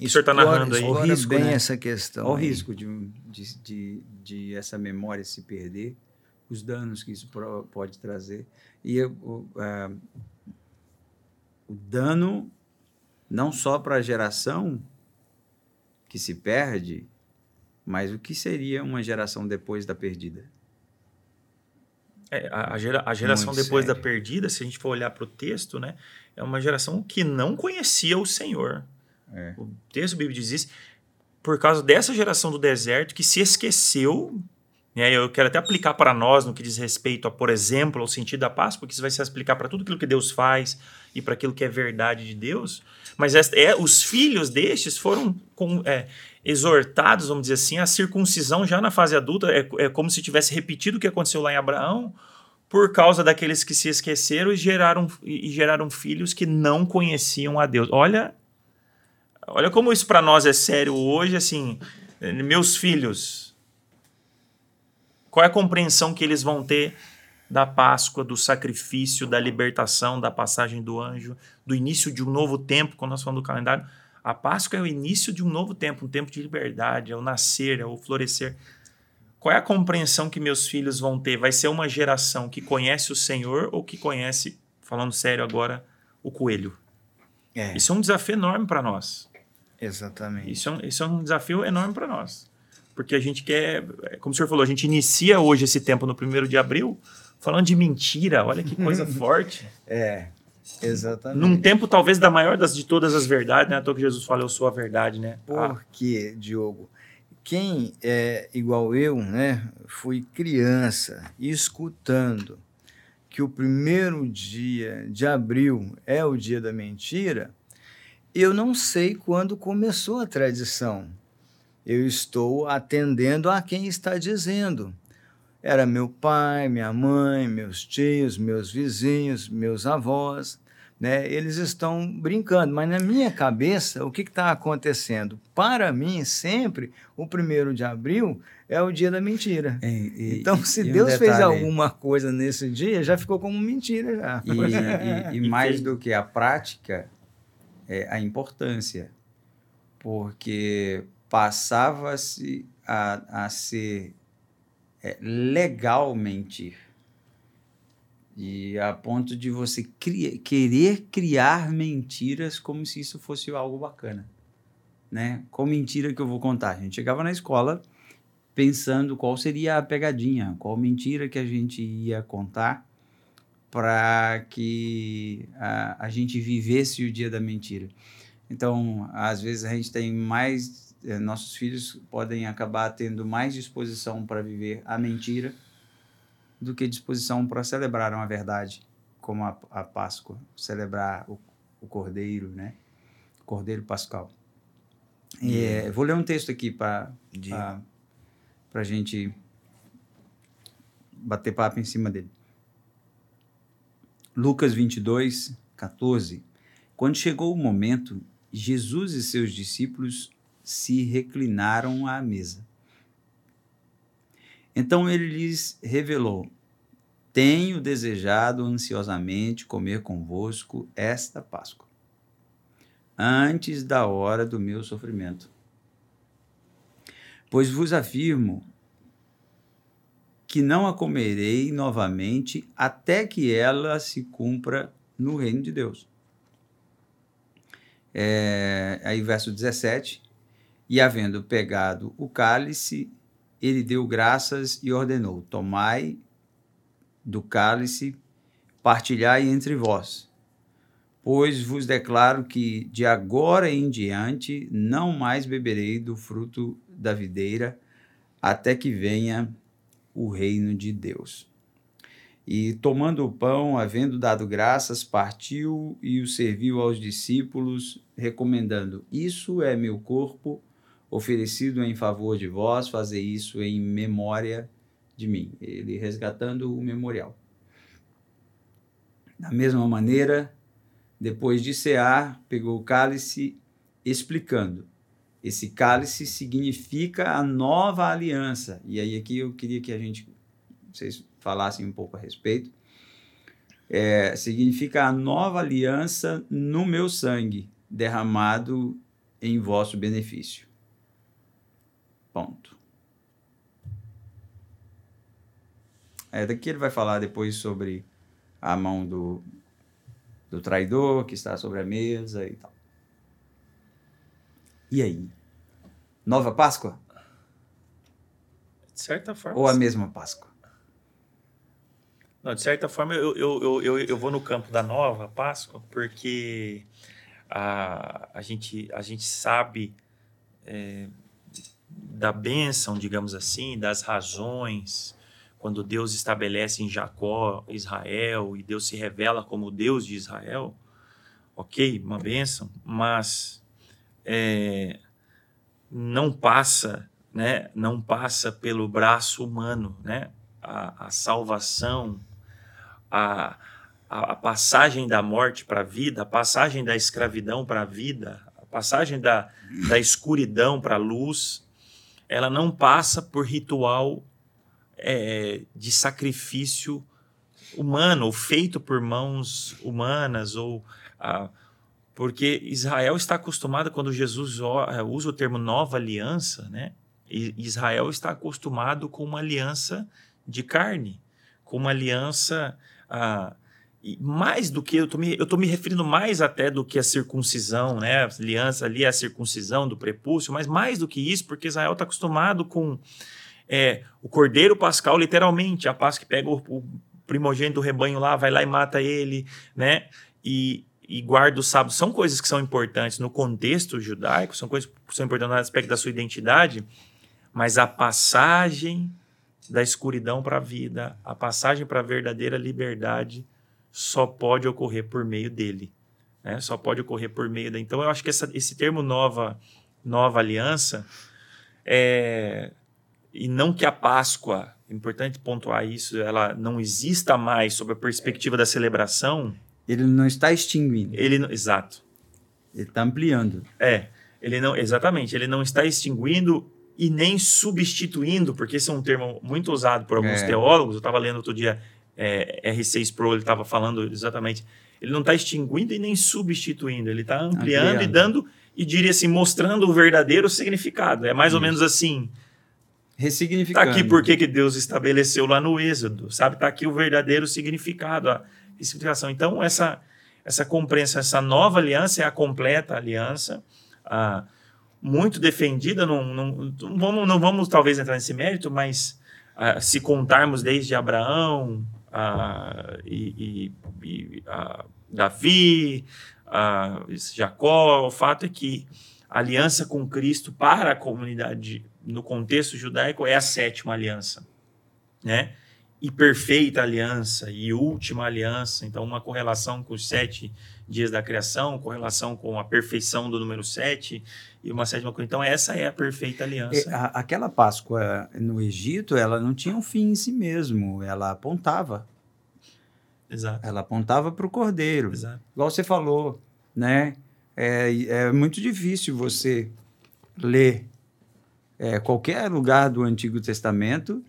que o senhor está narrando aí. O risco, bem né? essa questão. Olha o risco de, de, de, de, essa memória se perder, os danos que isso pode trazer. E o, uh, o dano não só para a geração que se perde, mas o que seria uma geração depois da perdida? É, a, a, gera, a geração Muito depois sério. da perdida, se a gente for olhar para o texto, né, é uma geração que não conhecia o Senhor. É. O texto bíblico diz isso por causa dessa geração do deserto que se esqueceu. Né? Eu quero até aplicar para nós no que diz respeito a, por exemplo, ao sentido da paz, porque isso vai se aplicar para tudo aquilo que Deus faz e para aquilo que é verdade de Deus. Mas é, os filhos destes foram com, é, exortados, vamos dizer assim, à circuncisão já na fase adulta. É, é como se tivesse repetido o que aconteceu lá em Abraão, por causa daqueles que se esqueceram e geraram, e geraram filhos que não conheciam a Deus. Olha Olha como isso para nós é sério hoje, assim, meus filhos. Qual é a compreensão que eles vão ter da Páscoa, do sacrifício, da libertação, da passagem do anjo, do início de um novo tempo, quando nós falamos do calendário? A Páscoa é o início de um novo tempo, um tempo de liberdade, é o nascer, é o florescer. Qual é a compreensão que meus filhos vão ter? Vai ser uma geração que conhece o Senhor ou que conhece, falando sério agora, o coelho? É. Isso é um desafio enorme para nós. Exatamente. Isso é um, isso é um desafio enorme para nós. Porque a gente quer, como o senhor falou, a gente inicia hoje esse tempo no primeiro de abril falando de mentira. Olha que coisa forte. É, exatamente. Num tempo talvez da maior das, de todas as verdades, né? A que Jesus fala, eu sou a verdade, né? Porque, ah. Diogo, quem é igual eu, né? Fui criança escutando que o primeiro dia de abril é o dia da mentira, eu não sei quando começou a tradição. Eu estou atendendo a quem está dizendo. Era meu pai, minha mãe, meus tios, meus vizinhos, meus avós. Né? Eles estão brincando, mas na minha cabeça, o que está acontecendo? Para mim, sempre, o primeiro de abril é o dia da mentira. E, e, então, se Deus um fez alguma coisa nesse dia, já ficou como mentira já. E, e mais do que a prática, é a importância. Porque passava-se a, a ser é, legal mentir. E a ponto de você cria, querer criar mentiras como se isso fosse algo bacana. Né? Qual mentira que eu vou contar? A gente chegava na escola pensando qual seria a pegadinha, qual mentira que a gente ia contar para que a, a gente vivesse o dia da mentira. Então, às vezes a gente tem mais é, nossos filhos podem acabar tendo mais disposição para viver a mentira do que disposição para celebrar uma verdade, como a, a Páscoa, celebrar o, o Cordeiro, né? Cordeiro Pascal. É, vou ler um texto aqui para a gente bater papo em cima dele. Lucas 22, 14. Quando chegou o momento, Jesus e seus discípulos se reclinaram à mesa. Então ele lhes revelou: Tenho desejado ansiosamente comer convosco esta Páscoa, antes da hora do meu sofrimento. Pois vos afirmo que não a comerei novamente até que ela se cumpra no reino de Deus. É, aí, verso 17: e, havendo pegado o cálice, ele deu graças e ordenou: Tomai do cálice, partilhai entre vós. Pois vos declaro que de agora em diante não mais beberei do fruto da videira, até que venha o reino de Deus. E tomando o pão, havendo dado graças, partiu e o serviu aos discípulos, recomendando: Isso é meu corpo oferecido em favor de vós, fazer isso em memória de mim. Ele resgatando o memorial. Da mesma maneira, depois de cear, pegou o cálice, explicando. Esse cálice significa a nova aliança. E aí aqui eu queria que a gente, vocês falassem um pouco a respeito. É, significa a nova aliança no meu sangue, derramado em vosso benefício. Ponto. É, daqui ele vai falar depois sobre a mão do, do traidor que está sobre a mesa e tal. E aí? Nova Páscoa? De certa forma. Ou a mesma Páscoa? Não, de certa forma, eu, eu, eu, eu vou no campo da nova Páscoa porque a, a, gente, a gente sabe é, da bênção, digamos assim, das razões, quando Deus estabelece em Jacó Israel e Deus se revela como Deus de Israel, ok, uma bênção, mas é, não passa, né, não passa pelo braço humano, né, a, a salvação, a, a, a passagem da morte para a vida, a passagem da escravidão para a vida, a passagem da, da escuridão para a luz, ela não passa por ritual é, de sacrifício humano, ou feito por mãos humanas, ou ah, porque Israel está acostumado quando Jesus é, usa o termo nova aliança, né? Israel está acostumado com uma aliança de carne, com uma aliança ah, mais do que eu tô me, eu tô me referindo mais até do que a circuncisão, né? A aliança ali a circuncisão do prepúcio, mas mais do que isso, porque Israel está acostumado com é, o cordeiro pascal, literalmente, a paz que pega o, o, primogênito do rebanho lá, vai lá e mata ele, né? E, e guarda o sábado. São coisas que são importantes no contexto judaico, são coisas que são importantes no aspecto da sua identidade, mas a passagem da escuridão para a vida, a passagem para a verdadeira liberdade só pode ocorrer por meio dele. Né? Só pode ocorrer por meio da. Então, eu acho que essa, esse termo nova, nova aliança é. E não que a Páscoa, é importante pontuar isso, ela não exista mais sob a perspectiva da celebração. Ele não está extinguindo. Ele, exato. Ele está ampliando. É, ele não, exatamente, ele não está extinguindo e nem substituindo, porque esse é um termo muito usado por alguns é. teólogos. Eu estava lendo outro dia é, R6 Pro, ele estava falando exatamente. Ele não está extinguindo e nem substituindo, ele está ampliando, ampliando. e dando, e diria assim, mostrando o verdadeiro significado. É mais Isso. ou menos assim. Ressignificando. Está aqui porque que Deus estabeleceu lá no Êxodo, sabe? Está aqui o verdadeiro significado, a Então, essa, essa compreensão, essa nova aliança é a completa aliança, muito defendida. Não, não, não, vamos, não vamos talvez entrar nesse mérito, mas se contarmos desde Abraão a, e, e, e Davi, Jacó, o fato é que a aliança com Cristo para a comunidade no contexto judaico é a sétima aliança, né? E perfeita aliança e última aliança, então uma correlação com os sete dias da criação, correlação com a perfeição do número sete e uma sétima coisa. Então essa é a perfeita aliança. É, a, aquela Páscoa no Egito, ela não tinha um fim em si mesmo, ela apontava. Exato. Ela apontava para o cordeiro. Exato. Igual você falou, né? É, é muito difícil você ler é, qualquer lugar do Antigo Testamento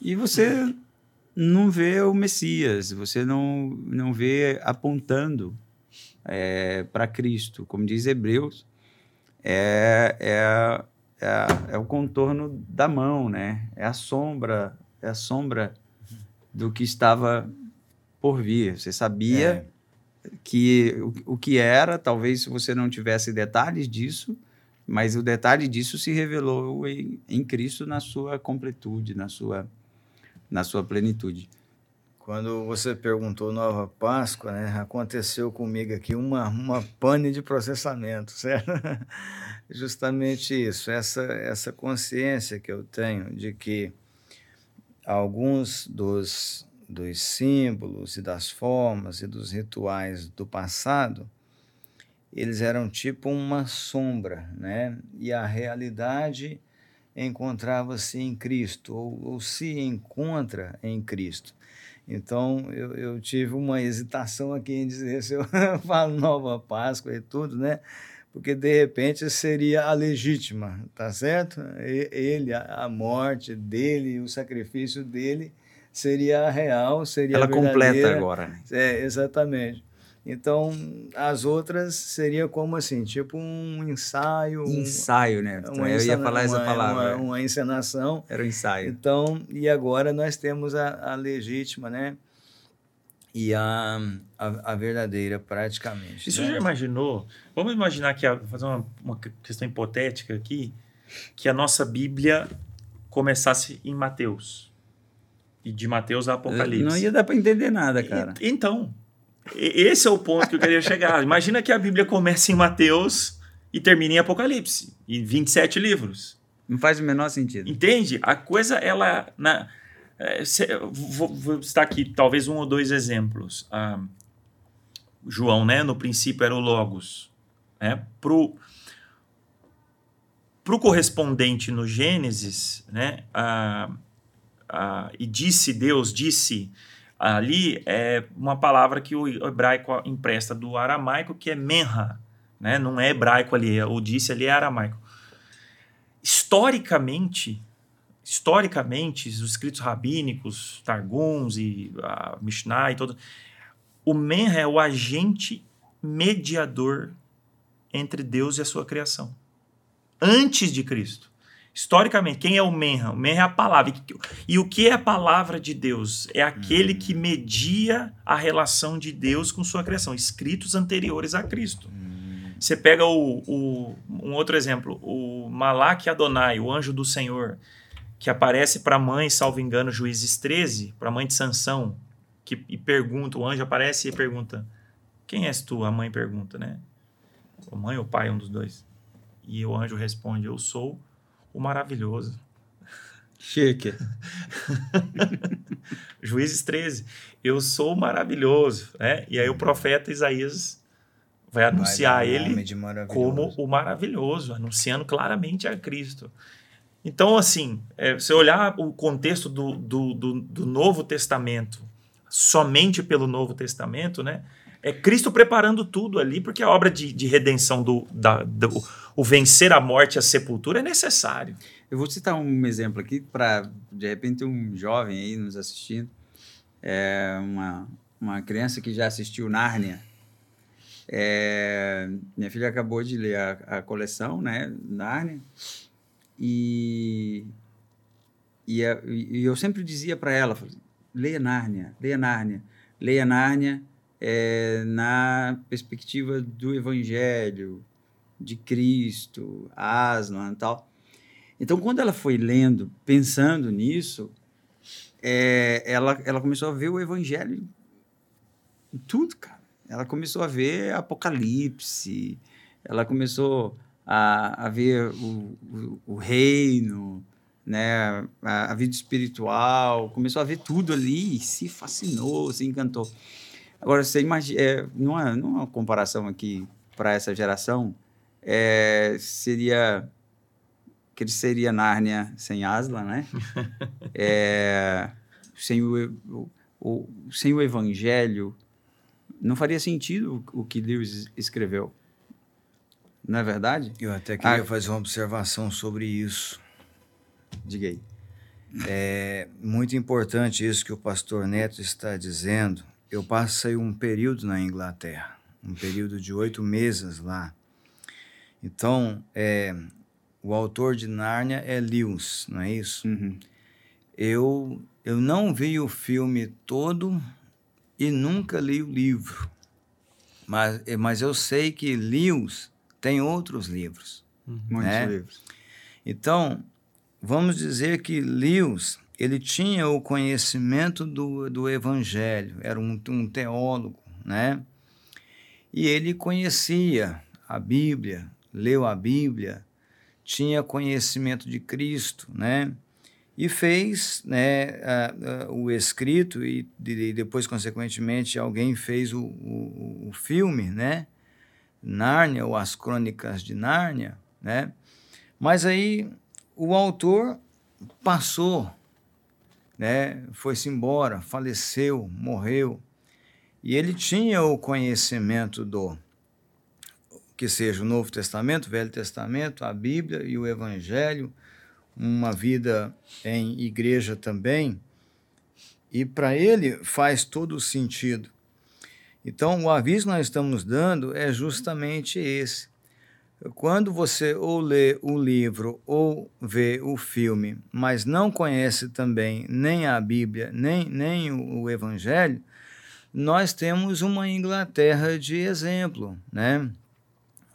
e você não vê o Messias, você não, não vê apontando é, para Cristo. Como diz Hebreus, é, é, é, é, o contorno da mão, né? É a sombra, é a sombra do que estava por vir. Você sabia é. que o, o que era, talvez se você não tivesse detalhes disso, mas o detalhe disso se revelou em, em Cristo na sua completude, na sua, na sua plenitude. Quando você perguntou Nova Páscoa, né, aconteceu comigo aqui uma, uma pane de processamento, certo? Justamente isso, essa, essa consciência que eu tenho de que alguns dos, dos símbolos e das formas e dos rituais do passado eles eram tipo uma sombra, né? E a realidade encontrava-se em Cristo, ou, ou, se encontra em Cristo. Então, eu, eu, tive uma hesitação aqui em dizer se eu falo Nova Páscoa e tudo, né? Porque, de repente, seria a legítima, tá certo? Ele, a morte dele, o sacrifício dele seria a real, seria Ela a completa agora, né? É, exatamente. Então, as outras seria como assim, tipo um ensaio. Ensaio, né? Uma Eu ia falar essa palavra. Uma, uma, encenação. Era um ensaio. Então, e agora nós temos a, a legítima, né? E a, a, a verdadeira, praticamente. E você né? já imaginou? Vamos imaginar que, vou fazer uma, uma questão hipotética aqui, que a nossa Bíblia começasse em Mateus. E de Mateus a Apocalipse. Não ia dar para entender nada, cara. E, então, esse é o ponto que eu queria chegar. Imagina que a Bíblia começa em Mateus e termina em Apocalipse, em 27 livros. Não faz o menor sentido. Entende? A coisa, ela. Na, é, vou, vou citar aqui talvez um ou dois exemplos. Ah, João, né? No princípio era o Logos. Né? Pro, pro correspondente no Gênesis, né? Ah, ah, e disse Deus, disse ali é uma palavra que o hebraico empresta do aramaico, que é menha, né? não é hebraico ali, o disse ali é aramaico. Historicamente, historicamente, os escritos rabínicos, Targums e a Mishnah e todo, o menha é o agente mediador entre Deus e a sua criação. Antes de Cristo. Historicamente, quem é o Menha? O Menha é a palavra. E o que é a palavra de Deus? É aquele que hum. media a relação de Deus com sua criação, escritos anteriores a Cristo. Hum. Você pega o, o, um outro exemplo, o Malak Adonai, o anjo do Senhor, que aparece para a mãe, salvo engano, Juízes 13, para a mãe de Sansão, que, e pergunta, o anjo aparece e pergunta, quem és tu? A mãe pergunta, né? A mãe ou o pai, um dos dois. E o anjo responde, eu sou o maravilhoso. Chique. Juízes 13. Eu sou maravilhoso, né? E aí o profeta Isaías vai anunciar Vai ele como o maravilhoso, anunciando claramente a Cristo. Então, assim, é, você olhar o contexto do, do, do, do Novo Testamento somente pelo Novo Testamento, né? É Cristo preparando tudo ali, porque a obra de, de redenção do, da, do o vencer a morte e a sepultura é necessário. Eu vou citar um exemplo aqui para, de repente, um jovem aí nos assistindo, é uma, uma criança que já assistiu Nárnia. É, minha filha acabou de ler a, a coleção, né, Nárnia, e, e, a- e eu sempre dizia para ela, leia Nárnia, leia Nárnia, leia Nárnia é, na perspectiva do Evangelho, de Cristo, Aslan e tal. Então, quando ela foi lendo, pensando nisso, é, ela, ela começou a ver o Evangelho em tudo, cara. Ela começou a ver Apocalipse, ela começou a, a ver o, o, o reino, né, a, a vida espiritual, começou a ver tudo ali e se fascinou, se encantou. Agora, você imagina, é, numa, numa comparação aqui para essa geração, é, seria que ele seria Nárnia sem Aslan, né? É, sem, o, o, o- sem o Evangelho, não faria sentido o, o que Lewis escreveu. Não é verdade? Eu até queria Ah. fazer uma observação sobre isso. Diga aí. É muito importante isso que o pastor Neto está dizendo. Eu passei um período na Inglaterra, um período de oito meses lá. Então, é, o autor de Nárnia é Lewis, não é isso? Uhum. Eu, eu não vi o filme todo e nunca li o livro. Mas, eh, mas eu sei que Lewis tem outros livros. Muitos né? livros. Então, vamos dizer que Lewis, ele tinha o conhecimento do, do evangelho, era um, um teólogo, né? E ele conhecia a Bíblia, leu a Bíblia, tinha conhecimento de Cristo, né? E fez né, a- a- o escrito e, de- depois, consequentemente, alguém fez o, o, o filme, né? Nárnia ou As Crônicas de Nárnia, né? Mas aí o autor passou, né? Foi-se embora, faleceu, morreu. E ele tinha o conhecimento do que seja o Novo Testamento, o Velho Testamento, a Bíblia e o Evangelho, uma vida em igreja também. E para ele faz todo sentido. Então, o aviso que nós estamos dando é justamente esse. Quando você ou lê o livro ou vê o filme, mas não conhece também nem a Bíblia, nem, nem o, o Evangelho, nós temos uma Inglaterra de exemplo, né?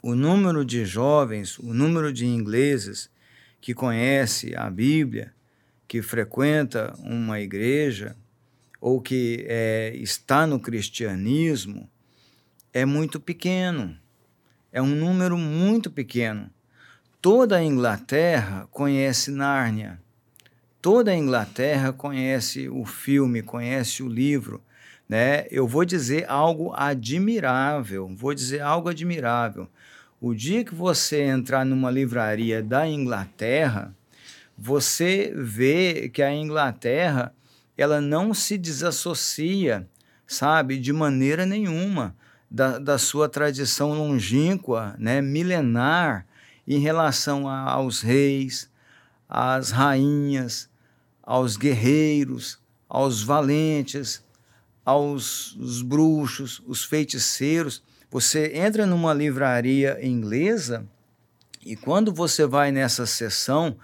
O número de jovens, o número de ingleses que conhece a Bíblia, que frequenta uma igreja ou que é, está no cristianismo é muito pequeno. É um número muito pequeno. Toda a Inglaterra conhece Nárnia. Toda a Inglaterra conhece o filme, conhece o livro. Né? Eu vou dizer algo admirável. Vou dizer algo admirável. O dia que você entrar numa livraria da Inglaterra, você vê que a Inglaterra ela não se desassocia, sabe, de maneira nenhuma da, da sua tradição longínqua, né, milenar, em relação a, aos reis, às rainhas, aos guerreiros, aos valentes, aos os bruxos, os feiticeiros. Você entra numa livraria inglesa e quando você vai nessa seção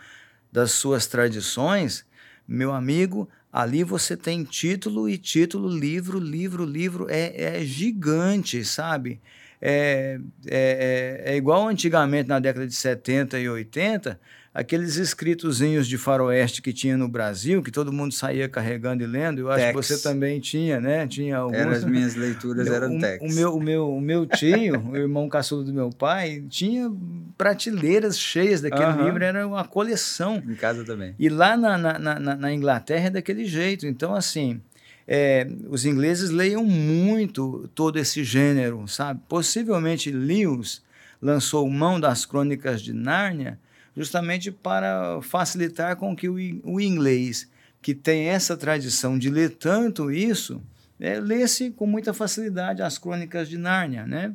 das suas tradições, meu amigo, ali você tem título e título, livro, livro, livro, é, é gigante, sabe? É, é, é, é igual antigamente na década de 70 e 80, aqueles escritozinhos de faroeste que tinha no Brasil, que todo mundo saía carregando e lendo, eu acho Tex. que você também tinha, né? Tinha alguns. Eram as minhas leituras, eram o, textos. o meu, o meu, o meu tio, o irmão caçulo do meu pai, tinha prateleiras cheias daquele Aham. livro, era uma coleção. Em casa também. E lá na, na, na, na- na Inglaterra é daquele jeito. Então, assim, é, os ingleses leiam muito todo esse gênero, sabe? Possivelmente Lewis lançou mão das crônicas de Nárnia justamente para facilitar com que o, o inglês, que tem essa tradição de ler tanto isso, é, lesse com muita facilidade as crônicas de Nárnia, né?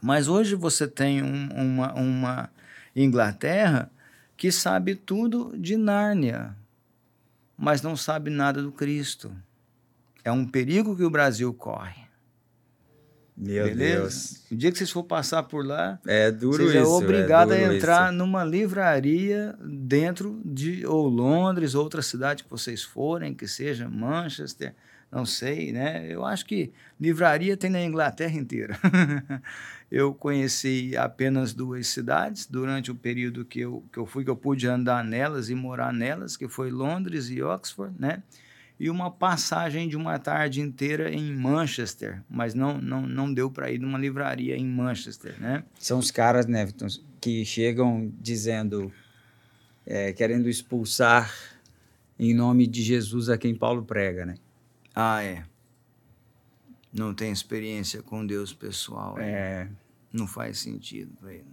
Mas hoje você tem um- uma, uma Inglaterra que sabe tudo de Nárnia, mas não sabe nada do Cristo. É um perigo que o Brasil corre. Meu beleza? Deus. O dia que vocês for passar por lá, É duro vocês isso. é obrigado é a entrar isso. numa livraria dentro de ou Londres, outra cidade que vocês forem, que seja Manchester, não sei, né? Eu acho que livraria tem na Inglaterra inteira. eu conheci apenas duas cidades durante o período que eu, que eu fui, que eu pude andar nelas e morar nelas, que foi Londres e Oxford, né? E uma passagem de uma tarde inteira em Manchester, mas não, não, não deu para ir numa livraria em Manchester, né? São os caras, né, Vitor, que chegam dizendo, é, querendo expulsar em nome de Jesus a quem Paulo prega, né? Ah, é. Não tem experiência com Deus pessoal. né? É, Não faz sentido pra ele.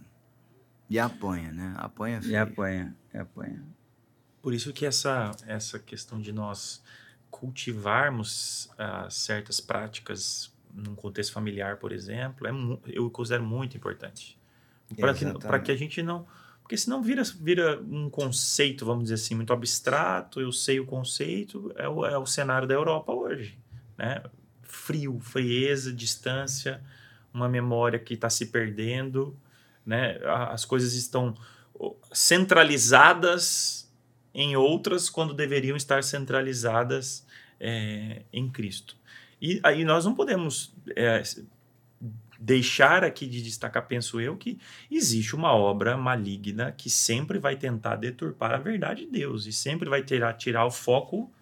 E apanha, né? Apanha e feio. apanha, e apanha. Por isso que essa, essa questão de nós cultivarmos ah, certas práticas num contexto familiar, por exemplo, é eu considero muito importante. Para que, que a gente não. Porque senão vira, vira um conceito, vamos dizer assim, muito abstrato. Eu sei o conceito, é o, é o cenário da Europa hoje. Né? Frio, frieza, distância, uma memória que está se perdendo. Né? As coisas estão centralizadas em outras quando deveriam estar centralizadas é, em Cristo. E aí nós não podemos é, deixar aqui de destacar, penso eu, que existe uma obra maligna que sempre vai tentar deturpar a verdade de Deus e sempre vai tirar, tirar o foco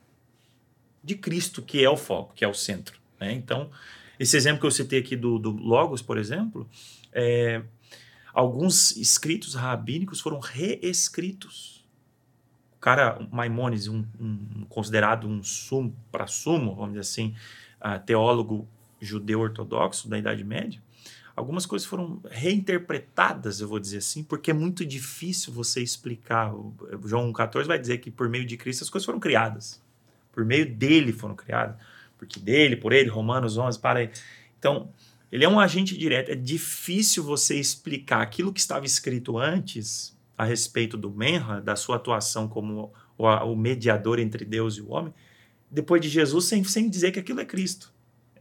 de Cristo, que é o foco, que é o centro. né? Então, esse exemplo que eu citei aqui do, do Logos, por exemplo, é, alguns escritos rabínicos foram reescritos. Cara, Maimônides, um, um- considerado um sumo para sumo, vamos dizer assim, ah, teólogo judeu ortodoxo da Idade Média, algumas coisas foram reinterpretadas, eu vou dizer assim, porque é muito difícil você explicar. O João 14 vai dizer que por meio de Cristo as coisas foram criadas. Por meio dele foram criadas. Porque dele, por ele, Romanos 11, para aí. Então, ele é um agente direto. É difícil você explicar aquilo que estava escrito antes a respeito do Menra, da sua atuação como o, o mediador entre Deus e o homem, depois de Jesus, sem, sem dizer que aquilo é Cristo.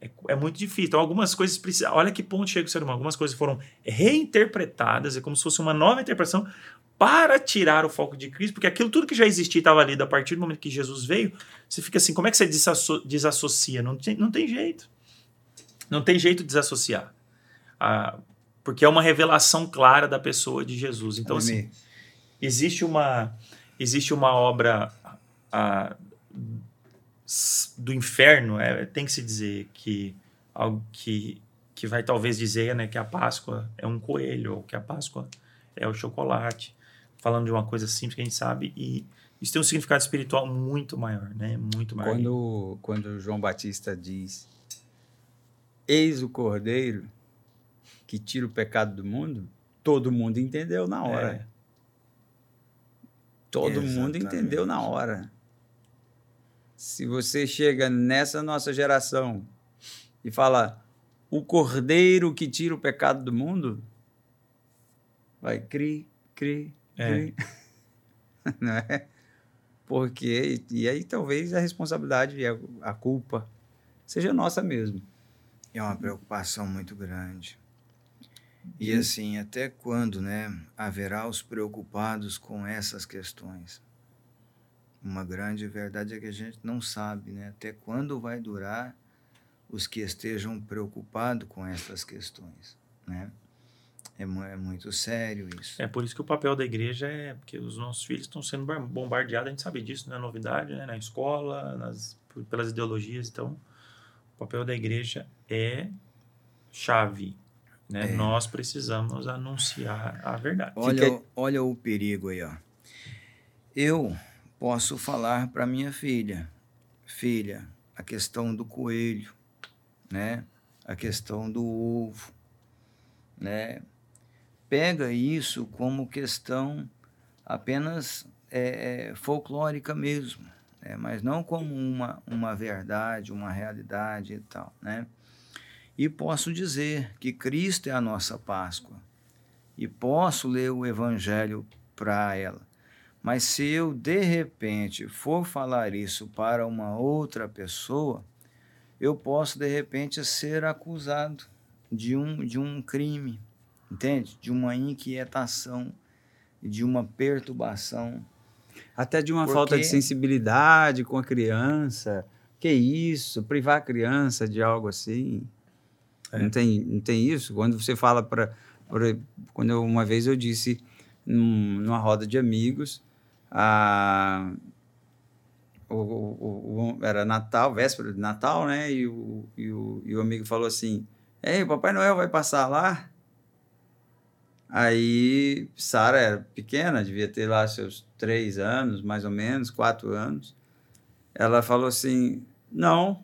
É, é muito difícil. Então, algumas coisas precisam. Olha que ponto chega o ser humano. Algumas coisas foram reinterpretadas, é como se fosse uma nova interpretação para tirar o foco de Cristo, porque aquilo tudo que já existia estava ali, a partir do momento que Jesus veio, você fica assim, como é que você desasso- desassocia? Não tem, não tem jeito. Não tem jeito de desassociar. Ah, porque é uma revelação clara da pessoa de Jesus. Então, assim, Ademir, existe uma existe uma obra s- do inferno é, tem que se dizer que algo que que vai talvez dizer né que a Páscoa é um coelho ou que a Páscoa é o chocolate falando de uma coisa simples que a gente sabe e isso tem um significado espiritual muito maior né muito maior quando, quando João Batista diz: Eis o cordeiro que tira o pecado do mundo, todo mundo entendeu na hora. É. Todo mundo Exatamente. entendeu na hora. Se você chega nessa nossa geração e fala o cordeiro que tira o pecado do mundo, vai cri, cri, É. cri. Não é? Porque, e aí talvez a responsabilidade e a, a culpa seja nossa mesmo. É uma preocupação muito grande. E assim, até quando, né, haverá os preocupados com essas questões? Uma grande verdade é que a gente não sabe, né, até quando vai durar os que estejam preocupados com essas questões, né? É, é, muito sério isso. É por isso que o papel da igreja é porque os nossos filhos estão sendo bombardeados, a gente sabe disso, não é novidade, né? na escola, nas, pelas ideologias. Então, o papel da igreja é chave. Né? É. Nós precisamos anunciar a verdade. Olha, Fica... olha o perigo aí. Ó. Eu posso falar para minha filha, filha, a questão do coelho, né? a questão do ovo, né? pega isso como questão apenas é, é, folclórica mesmo, né? mas não como uma, uma verdade, uma realidade e tal, né? E posso dizer que Cristo é a nossa Páscoa e posso ler o Evangelho para ela. Mas se eu de repente for falar isso para uma outra pessoa, eu posso de repente ser acusado de um, de um crime, entende? De uma inquietação, de uma perturbação. Até de uma Porque... falta de sensibilidade com a criança. Que isso? Privar a criança de algo assim. É. Não, tem, não tem isso? Quando você fala para. Quando eu, uma vez eu disse num, numa roda de amigos, a, o, o, o, era Natal, véspera de Natal, né? E o, e o, e o amigo falou assim: Ei, Papai Noel vai passar lá? Aí Sara era pequena, devia ter lá seus três anos, mais ou menos, quatro anos. Ela falou assim: Não,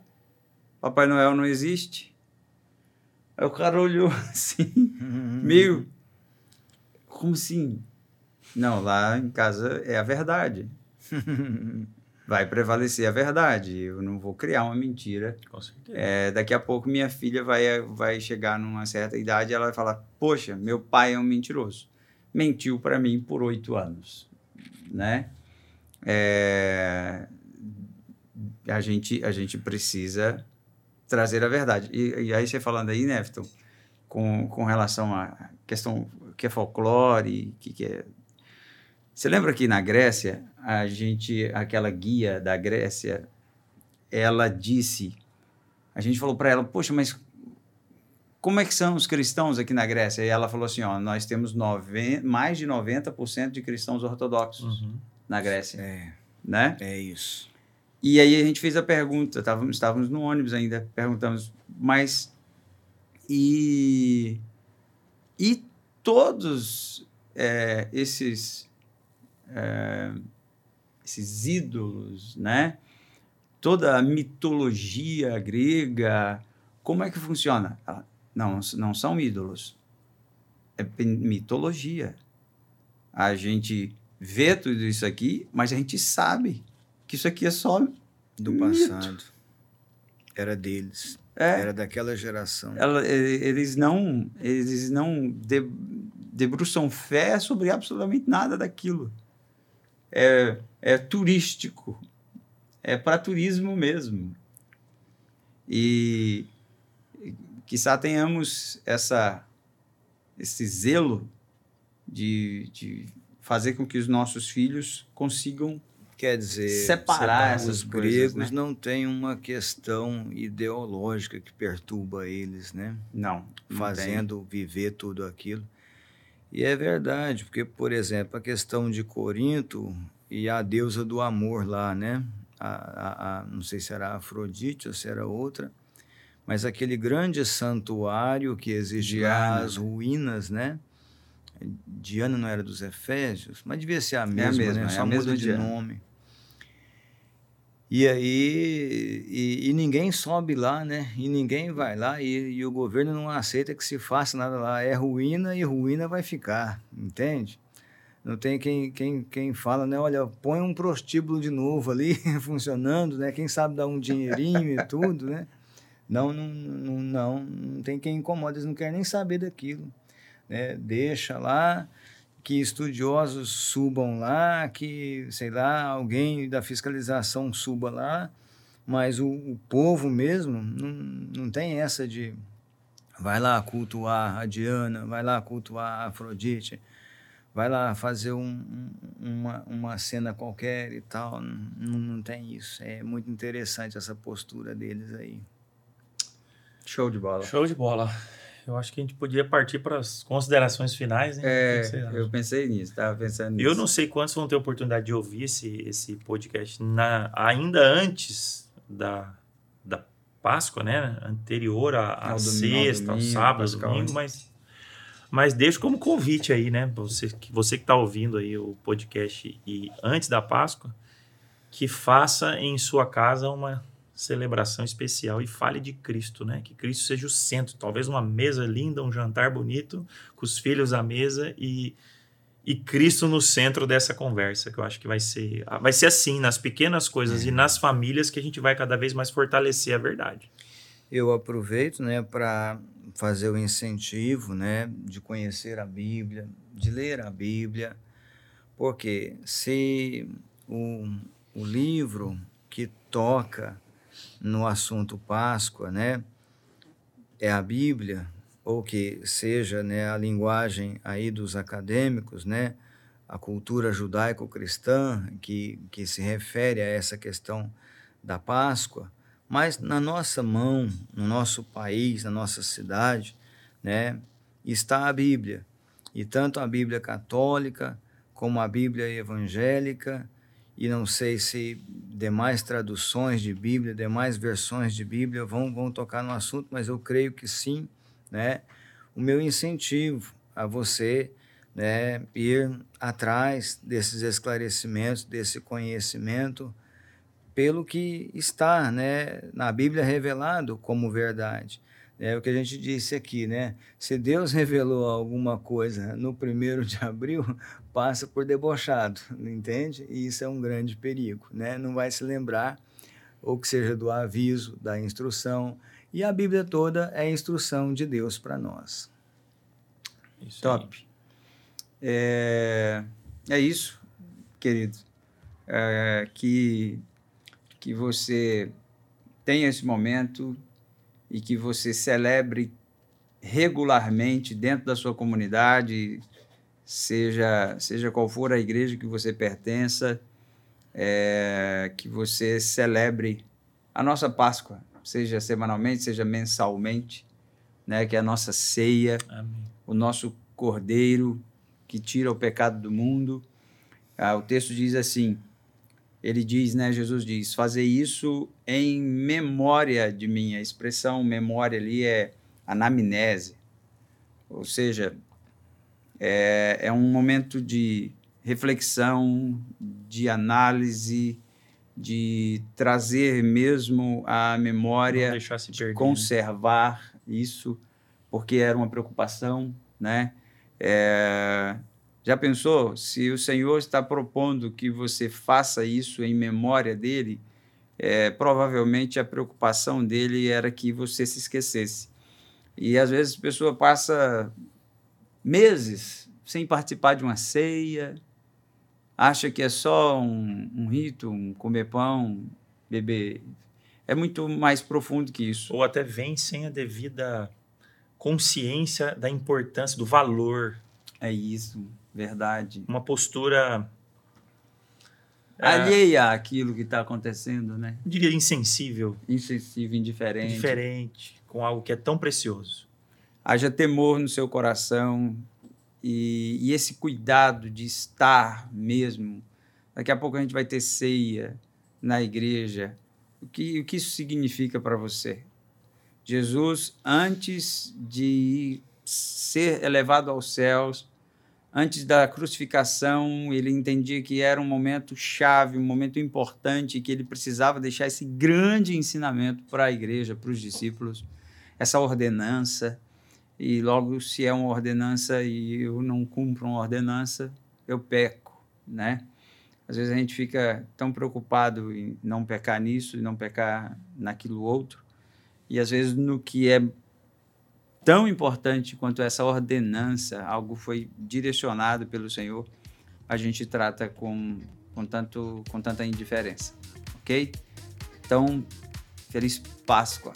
Papai Noel não existe. Aí o cara olhou assim, meio. Como assim? Não, lá em casa é a verdade. vai prevalecer a verdade. Eu não vou criar uma mentira. Com certeza. É, daqui a pouco minha filha vai, vai chegar numa certa idade e ela vai falar: Poxa, meu pai é um mentiroso. Mentiu para mim por oito anos. Né? É, a, gente, a gente precisa trazer a verdade. E, e aí você falando aí, Nefton, com, com relação à questão que é folclore, que, que é você lembra que na Grécia, a gente, aquela guia da Grécia, ela disse, a gente falou para ela, poxa, mas como é que são os cristãos aqui na Grécia? E ela falou assim, ó, nós temos nove, mais de 90% de cristãos ortodoxos uhum. na Grécia. É. Né? É isso. E aí a gente fez a pergunta, estávamos, estávamos no ônibus ainda, perguntamos, mas e, e todos é, esses é, esses ídolos, né? Toda a mitologia grega, como é que funciona? Não, não são ídolos, é mitologia. A gente vê tudo isso aqui, mas a gente sabe que isso aqui é só do mito. passado. Era deles. É. Era daquela geração. Ela, eles não, eles não debruçam fé sobre absolutamente nada daquilo é, é turístico, é para turismo mesmo. E quizá tenhamos essa, esse zelo de, de fazer com que os nossos filhos consigam quer dizer separar essas os gregos né? não têm uma questão ideológica que perturba eles né não, não fazendo tem. viver tudo aquilo e é verdade, porque, por exemplo, a questão de Corinto e a deusa do amor lá, né? A, a, a, não sei se era Afrodite ou se era outra, mas aquele grande santuário que existe lá, as ruínas, né? Diana não era dos Efésios, mas devia ser a mesma, é a mesma né? Só é muda de nome. E aí, e, e, ninguém sobe lá, né? E ninguém vai lá e, e, o governo não aceita que se faça nada lá. É ruína e ruína vai ficar, entende? Não tem quem, quem, quem fala, né? Olha, põe um prostíbulo de novo ali funcionando, né? Quem sabe dar um dinheirinho e tudo, né? Não, não, não, não, não tem quem incomoda, eles não querem nem saber daquilo. Né? Deixa lá, que estudiosos subam lá, que, sei lá, alguém da fiscalização suba lá, mas o, o povo mesmo não, não tem essa de vai lá cultuar a Diana, vai lá cultuar a Afrodite, vai lá fazer um, uma, uma cena qualquer e tal. Não, não tem isso. É muito interessante essa postura deles aí. Show de bola. Show de bola. Eu acho que a gente podia partir para as considerações finais, né? É, eu pensei nisso, estava pensando nisso. Eu não sei quantos vão ter oportunidade de ouvir esse, esse podcast na, ainda antes da, da Páscoa, né? Anterior à, à Ao domingo, ao sexta, ao sábado, Pascal, domingo, né? mas, mas deixo como convite aí, né? Você, que- você que está ouvindo aí o podcast e antes da Páscoa, que faça em sua casa uma celebração especial e fale de Cristo, né? Que Cristo seja o centro. Talvez uma mesa linda, um jantar bonito, com os filhos à mesa e, e Cristo no centro dessa conversa, que eu acho que vai ser, vai ser assim, nas pequenas coisas e nas famílias que a gente vai cada vez mais fortalecer a verdade. Eu aproveito, né, para fazer o incentivo, né, de conhecer a Bíblia, de ler a Bíblia, porque se o, o livro que toca no assunto Páscoa, né, é a Bíblia, ou que seja, né, a linguagem aí dos acadêmicos, né, a cultura judaico-cristã que, que se refere a essa questão da Páscoa, mas na nossa mão, no nosso país, na nossa cidade, né, está a Bíblia. E tanto a Bíblia católica como a Bíblia evangélica, e não sei se demais traduções de Bíblia, demais versões de Bíblia vão, vão tocar no assunto, mas eu creio que sim, né? O meu incentivo a você, né, ir atrás desses esclarecimentos, desse conhecimento, pelo que está né, na Bíblia revelado como verdade. É o que a gente disse aqui, né? Se Deus revelou alguma coisa no primeiro de abril, passa por debochado, entende? E isso é um grande perigo, né? Não vai se lembrar, ou que seja do aviso, da instrução. E a Bíblia toda é a instrução de Deus para nós. Isso Top. É, é isso, querido. É, que, que você tenha esse momento e que você celebre regularmente dentro da sua comunidade, seja, seja qual for a igreja que você pertença, é, que você celebre a nossa Páscoa, seja semanalmente, seja mensalmente, né, que é a nossa ceia, Amém. o nosso Cordeiro que tira o pecado do mundo. Ah, o texto diz assim: ele diz, né? Jesus diz, fazer isso em memória de mim. A expressão memória ali é anamnese, ou seja, é, é um momento de reflexão, de análise, de trazer mesmo a memória de perder. né? conservar isso, porque era uma preocupação, né? É, já pensou se o Senhor está propondo que você faça isso em memória dele? É, provavelmente a preocupação dele era que você se esquecesse. E às vezes a pessoa passa meses sem participar de uma ceia, acha que é só um, um rito, um comer pão, beber. É muito mais profundo que isso. Ou até vem sem a devida consciência da importância, do valor. É isso, verdade. Uma postura, é, Alheia àquilo que está acontecendo, né? diria, insensível, Insensível, indiferente. diferente, com algo que é tão precioso. Haja temor no seu coração e, e esse cuidado de estar mesmo. Daqui a pouco a gente vai ter ceia na igreja. O que, o que isso significa para você? Jesus, antes de ser elevado aos céus, antes da crucificação, ele entendia que era um momento chave, um momento importante, que ele precisava deixar esse grande ensinamento para a igreja, para os discípulos, essa ordenança. E logo, se é uma ordenança e eu não cumpro uma ordenança, eu peco, né? Às vezes a gente fica tão preocupado em não pecar nisso e não pecar naquilo outro, e às vezes no que é tão importante quanto essa ordenança, algo foi direcionado pelo Senhor, a gente trata com, com, tanto, com tanta indiferença, ok? Então, feliz Páscoa,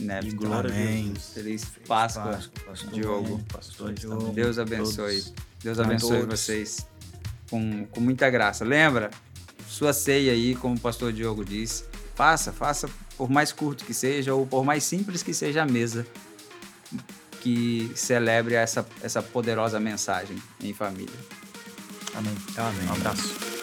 né? E glória a Amém. Deus. Feliz Páscoa, pastor Diogo. Amém. Pastores Diogo. Deus abençoe. Todos. Deus A abençoe todos. vocês com, com muita graça. Lembra? Sua ceia aí, como o pastor Diogo disse, faça, faça por mais curto que seja ou por mais simples que seja a mesa. que celebre essa, essa poderosa mensagem em família. Amém. Amém. Um abraço.